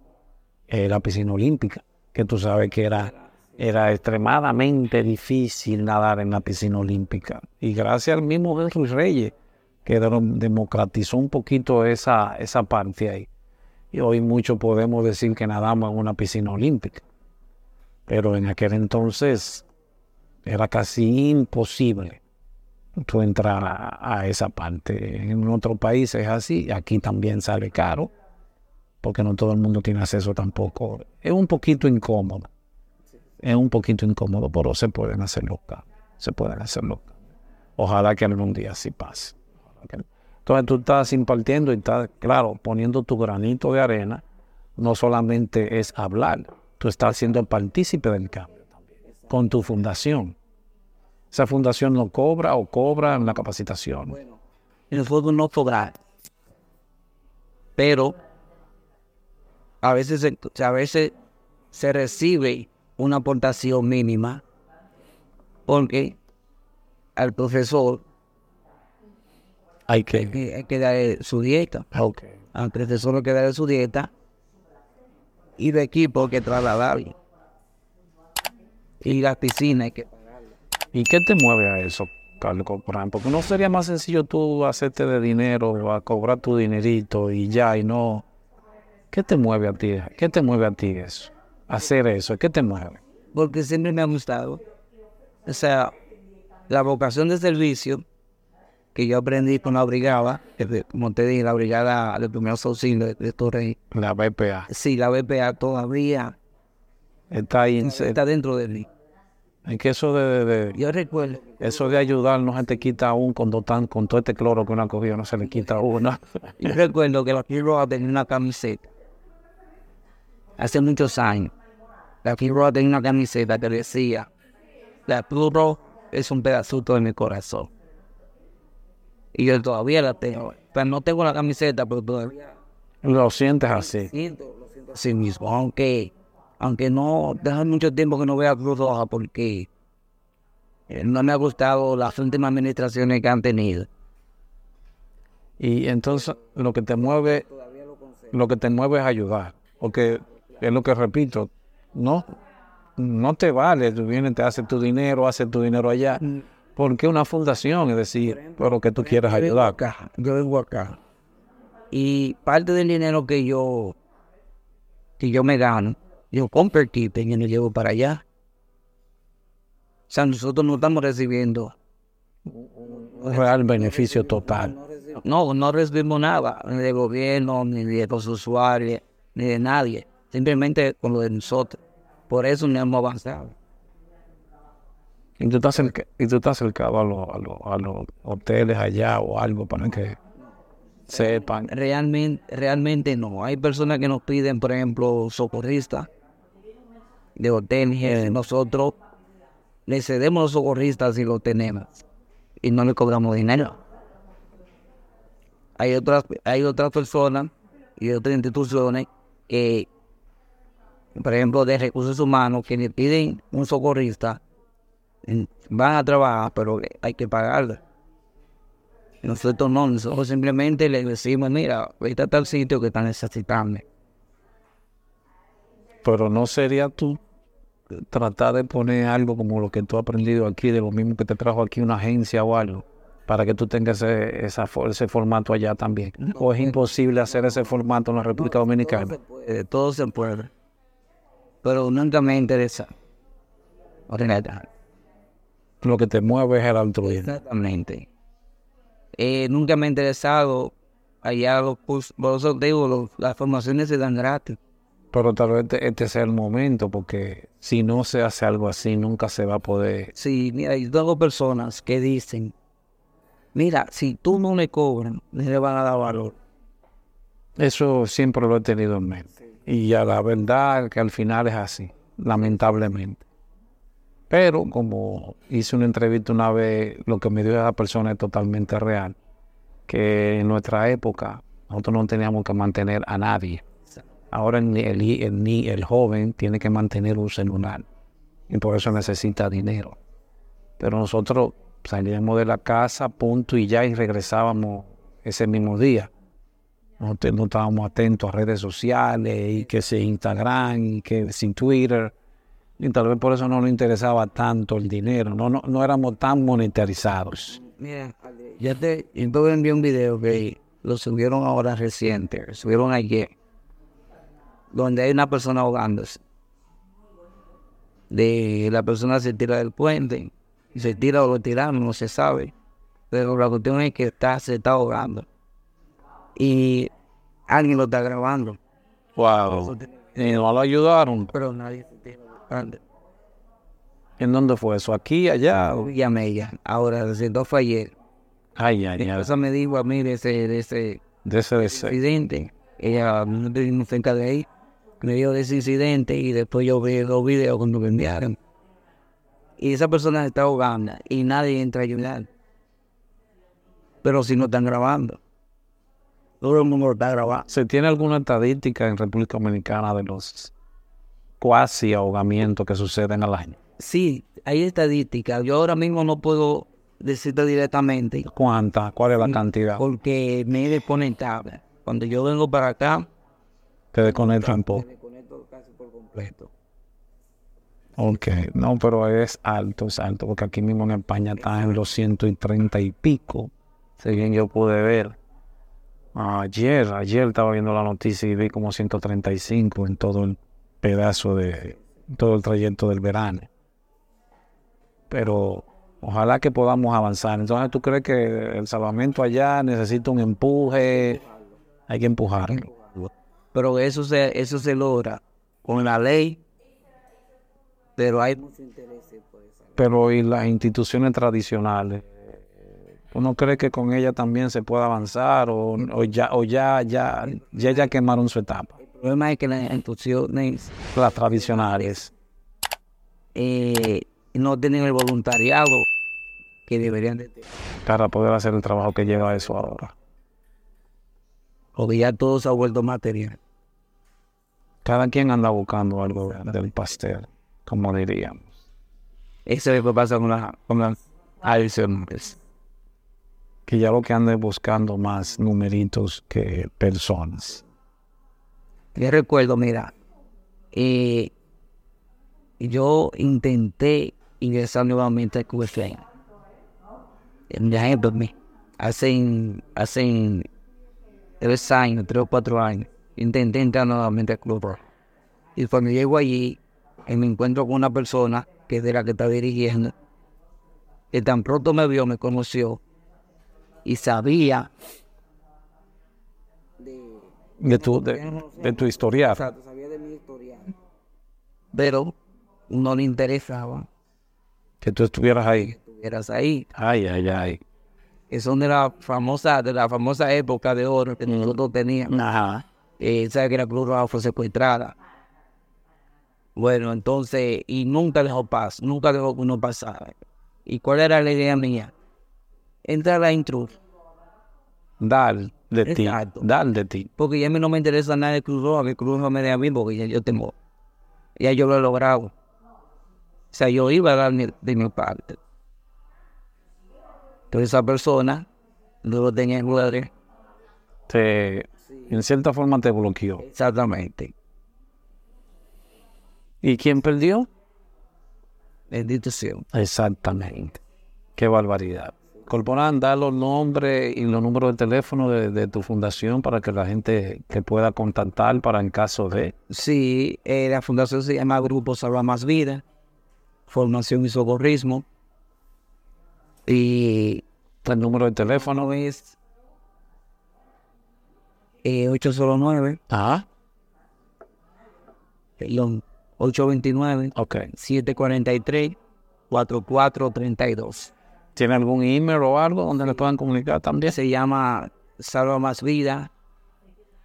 eh, la piscina olímpica, que tú sabes que era, era extremadamente difícil nadar en la piscina olímpica. Y gracias al mismo Henry Reyes, que de- democratizó un poquito esa, esa parte ahí. Y hoy mucho podemos decir que nadamos en una piscina olímpica. Pero en aquel entonces era casi imposible tú entrar a, a esa parte. En otros países es así, aquí también sale caro, porque no todo el mundo tiene acceso tampoco. Es un poquito incómodo, es un poquito incómodo, pero se pueden hacer los cambios, se pueden hacer los cambios. Ojalá que algún día sí pase. Entonces tú estás impartiendo y estás, claro, poniendo tu granito de arena, no solamente es hablar, tú estás siendo partícipe del cambio con tu fundación. Esa fundación no cobra o cobra en la capacitación. Y nosotros no cobrar. Pero a veces, a veces se recibe una aportación mínima porque al profesor Hay hay que. hay que darle su dieta. Ok. Al profesor hay que darle su dieta y de equipo hay que trasladarlo. Y la piscina hay que ¿Y qué te mueve a eso, Carlos Corporán? Porque no sería más sencillo tú hacerte de dinero a cobrar tu dinerito y ya, y no. ¿Qué te mueve a ti? ¿Qué te mueve a ti eso? Hacer eso, ¿qué te mueve? porque siempre me ha gustado. O sea, la vocación de servicio que yo aprendí con la brigada, como te dije, la brigada de primeros auxilios de, de Torrey. La BPA. Sí, la BPA todavía Está ahí en está dentro de mí. Es que eso de, de- Yo recuerdo, eso de ayudar no se te quita aún cuando están con todo este cloro que uno ha cogido, no se le quita a uno. yo recuerdo que la Roja tenía una camiseta. Hace muchos años. La Cruz Roja tenía una camiseta que decía, la Roja es un pedacito de mi corazón. Y yo todavía la tengo. Pero no tengo la camiseta, pero todavía Lo sientes así. siento, lo siento así mismo. Aunque, aunque no, deja mucho tiempo que no vea Cruz Roja porque eh, no me ha gustado las últimas administraciones que han tenido. Y entonces lo que te mueve, lo que te mueve es ayudar. Porque es lo que repito, no, no te vale, tú vienes, te haces tu dinero, haces tu dinero allá. Porque una fundación, es decir, pero que tú vengo ayudar. acá, yo vengo acá. Y parte del dinero que yo, que yo me gano, yo compro el y lo llevo para allá. O sea, nosotros no estamos recibiendo, Real beneficio total. no, no recibimos nada, ni del gobierno, ni de los usuarios, ni de nadie. Simplemente con lo de nosotros. Por eso no hemos avanzado. Y tú estás, cerca- y tú estás acercado a, los- a, los- a los hoteles allá o algo para que sepan. Realmente, realmente no. Hay personas que nos piden, por ejemplo, socorristas de hoteles. Nosotros le cedemos los socorristas si lo tenemos y no le cobramos dinero. Hay otras, hay otras personas y otras instituciones que, por ejemplo, de recursos humanos, que le piden un socorrista, van a trabajar, pero hay que pagarle. Nosotros no, nosotros simplemente le decimos, mira, vete a tal sitio que está necesitando. Pero no sería tú tratar de poner algo como lo que tú has aprendido aquí, de lo mismo que te trajo aquí una agencia o algo. para que tú tengas ese, esa, ese formato allá también. ¿O es imposible hacer ese formato en la República Dominicana? Todo se puede, todo se puede. Pero nunca me interesa. Lo que te mueve es el altruismo. Exactamente. Eh, nunca me ha interesado allá los cursos, por eso digo, los- las formaciones se dan gratis. Pero tal vez este, este sea el momento, porque si no se hace algo así, nunca se va a poder. Sí, mira, yo tengo personas que dicen, mira, si tú no le cobran, le van a dar valor. Eso siempre lo he tenido en mente. Y ya la verdad que al final es así, lamentablemente. Pero como hice una entrevista una vez, lo que me dio esa persona es totalmente real. Que en nuestra época nosotros no teníamos que mantener a nadie. Ahora el, el, ni- el joven tiene que mantener un celular y por eso necesita dinero. Pero nosotros salíamos de la casa, punto y ya, y regresábamos ese mismo día. No, no estábamos atentos a redes sociales y que si Instagram y que sin Twitter. Y tal vez por eso no nos interesaba tanto el dinero, no, no, no éramos tan monetarizados. Mira, ya te, yo envié un video que lo subieron ahora reciente, subieron ayer, donde hay una persona ahogándose. De la persona se tira del puente, y se tira o lo tiraron, no se sabe. Pero la cuestión es que está, se está ahogando. Y alguien lo está grabando. Wow. Y no lo ayudaron. Pero nadie se. ¿En dónde fue eso? ¿Aquí, allá? Llamé ella. Ahora, desde dos fue ayer. Ay, ay, ay. esposa me dijo a mí de ese, de ese De ese incidente. Ella no vino cerca de ahí. Me dio de ese incidente y después yo vi los videos cuando me enviaron. Y esa persona está ahogando y nadie entra a ayudar. Pero si no están grabando. Todo el mundo lo está grabando. ¿Se tiene alguna estadística en República Dominicana de los cuasi ahogamientos que suceden al año? Sí, hay estadísticas. Yo ahora mismo no puedo decirte directamente ¿Cuánta? ¿Cuál es la cantidad? porque me he desconectado. Cuando yo vengo para acá, Te desconecta un poco. me desconecto casi por completo. Ok, no, pero es alto, es alto, porque aquí mismo en España está en los ciento y treinta y pico, según yo pude ver. Ayer, ayer estaba viendo la noticia y vi como 135 en todo el pedazo de, todo el trayecto del verano. Pero ojalá que podamos avanzar. Entonces, ¿tú crees que el salvamento allá necesita un empuje? Hay que empujarlo. Pero eso se, eso se logra con la ley, pero hay mucho interés por esa ley. Pero ¿y las instituciones tradicionales? ¿Uno cree que con ellas también se puede avanzar o, o ya o ya, ya, ya ya quemaron su etapa? El problema es que las instituciones Las tradicionales. eh, no tienen el voluntariado que deberían de tener. Para poder hacer el trabajo que lleva eso ahora. Porque ya todo se ha vuelto material. Cada quien anda buscando algo del pastel, como diríamos. Eso es lo que pasa con, la, con las adicionales. Que ya lo que anda es buscando más numeritos que personas. Yo recuerdo, mira, eh, yo intenté ingresar nuevamente al QFN. Hace, hace tres años, tres o cuatro años, intenté entrar nuevamente al Club. Y cuando llego allí, eh, me encuentro con una persona que es de la que está dirigiendo, que tan pronto me vio, me conoció y sabía de, De tu, de, de tu historial. Exacto, sabía de mi historial. Pero no le interesaba Que tú estuvieras ahí. que estuvieras ahí. Ay, ay, ay. Que son de la famosa, de la famosa época de oro que nosotros teníamos. Ajá. Eh, sabe que la Cruz Roja fue secuestrada. Bueno, entonces, y nunca dejó paz, nunca dejó que uno pasara. ¿Y cuál era la idea mía? Entrar a intruso. Dar de ti. Dar de ti. Porque ya a mí no me interesa nada de Cruz Roja, que Cruz Roja me dé a mí, porque ya yo tengo, ya yo lo he logrado. O sea, yo iba a dar mi- de mi parte. Entonces esa persona no lo tenía en lugar. Te, en cierta forma te bloqueó. Exactamente. ¿Y quién perdió? Bendito sea. Exactamente. Qué barbaridad. Corporán, da los nombres y los números de teléfono de, tu fundación para que la gente te pueda contactar para en caso de... Sí, eh, la fundación se llama Grupo Salva Más Vida, Formación y Socorrismo. Y el número de teléfono es eh, 809. Ah. Perdón, 829. Ok. 743 4432. ¿Tiene algún email o algo donde le puedan comunicar también? Se llama Salva Más Vida,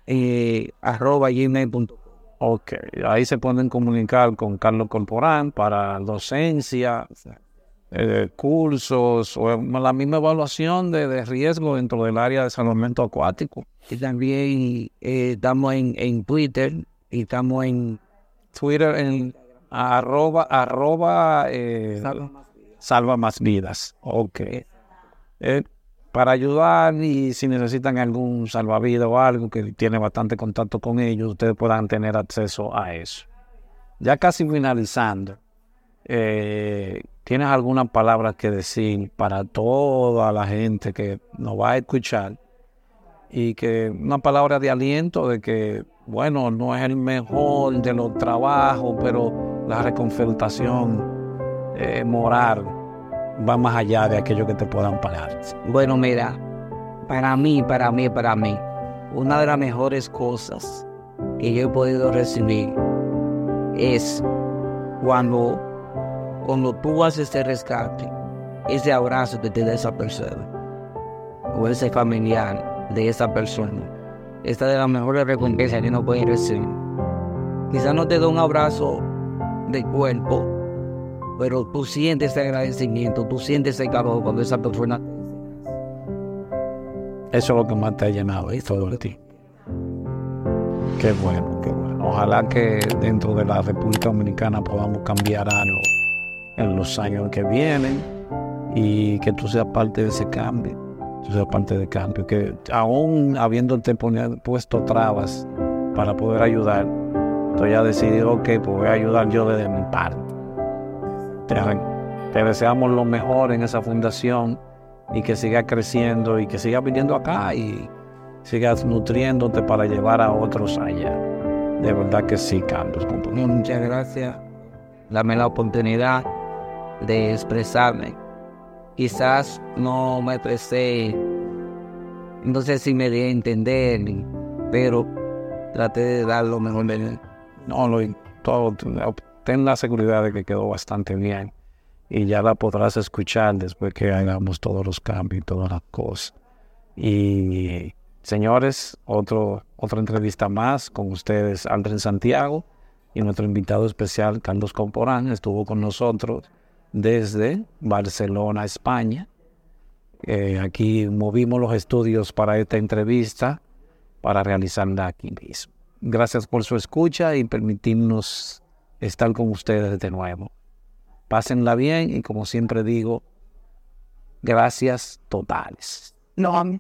eh, arroba gmail.com. Ok, ahí se pueden comunicar con Carlos Corporán para docencia, eh, cursos o la misma evaluación de, riesgo dentro del área de salvamento acuático. Y también eh, estamos en, en, Twitter y estamos en Twitter en arroba, arroba eh, salva, más vidas. Ok. Eh, para ayudar y si necesitan algún salvavidas o algo que tiene bastante contacto con ellos, ustedes puedan tener acceso a eso. Ya casi finalizando, eh, ¿tienes alguna palabra que decir para toda la gente que nos va a escuchar? Y que una palabra de aliento de que, bueno, no es el mejor de los trabajos, pero la reconfrontación eh, moral va más allá de aquello que te puedan pagar. Bueno, mira, para mí, para mí, para mí, una de las mejores cosas que yo he podido recibir es cuando, cuando tú haces este rescate, ese abrazo que te da esa persona o ese familiar de esa persona. Esta es de las mejores recompensas que uno puede recibir. Quizás no te da un abrazo de cuerpo, pero tú sientes ese agradecimiento, tú sientes ese calor cuando esa persona Eso es lo que más te ha llenado, y todo de ti. Qué bueno, qué bueno. Ojalá que dentro de la República Dominicana podamos cambiar algo en los años que vienen y que tú seas parte de ese cambio. Tú seas parte del cambio. Que aún habiéndote puesto trabas para poder ayudar, entonces ya decidido, ok, pues voy a ayudar yo desde mi parte. Te, deseamos lo mejor en esa fundación y que siga creciendo y que siga viniendo acá y sigas nutriéndote para llevar a otros allá. De verdad que sí, Carlos. Muchas gracias. Dame la oportunidad de expresarme. Quizás no me expresé, no sé si me di a entender, pero traté de dar lo mejor de mí. No, lo, todo, ten la seguridad de que quedó bastante bien y ya la podrás escuchar después que hagamos todos los cambios y todas las cosas. Y señores, otro, otra entrevista más con ustedes, Andrés Santiago, y nuestro invitado especial, Carlos Comporán, estuvo con nosotros desde Barcelona, España. Eh, aquí movimos los estudios para esta entrevista para realizarla aquí mismo. Gracias por su escucha y permitirnos estar con ustedes de nuevo. Pásenla bien y como siempre digo, gracias totales. No,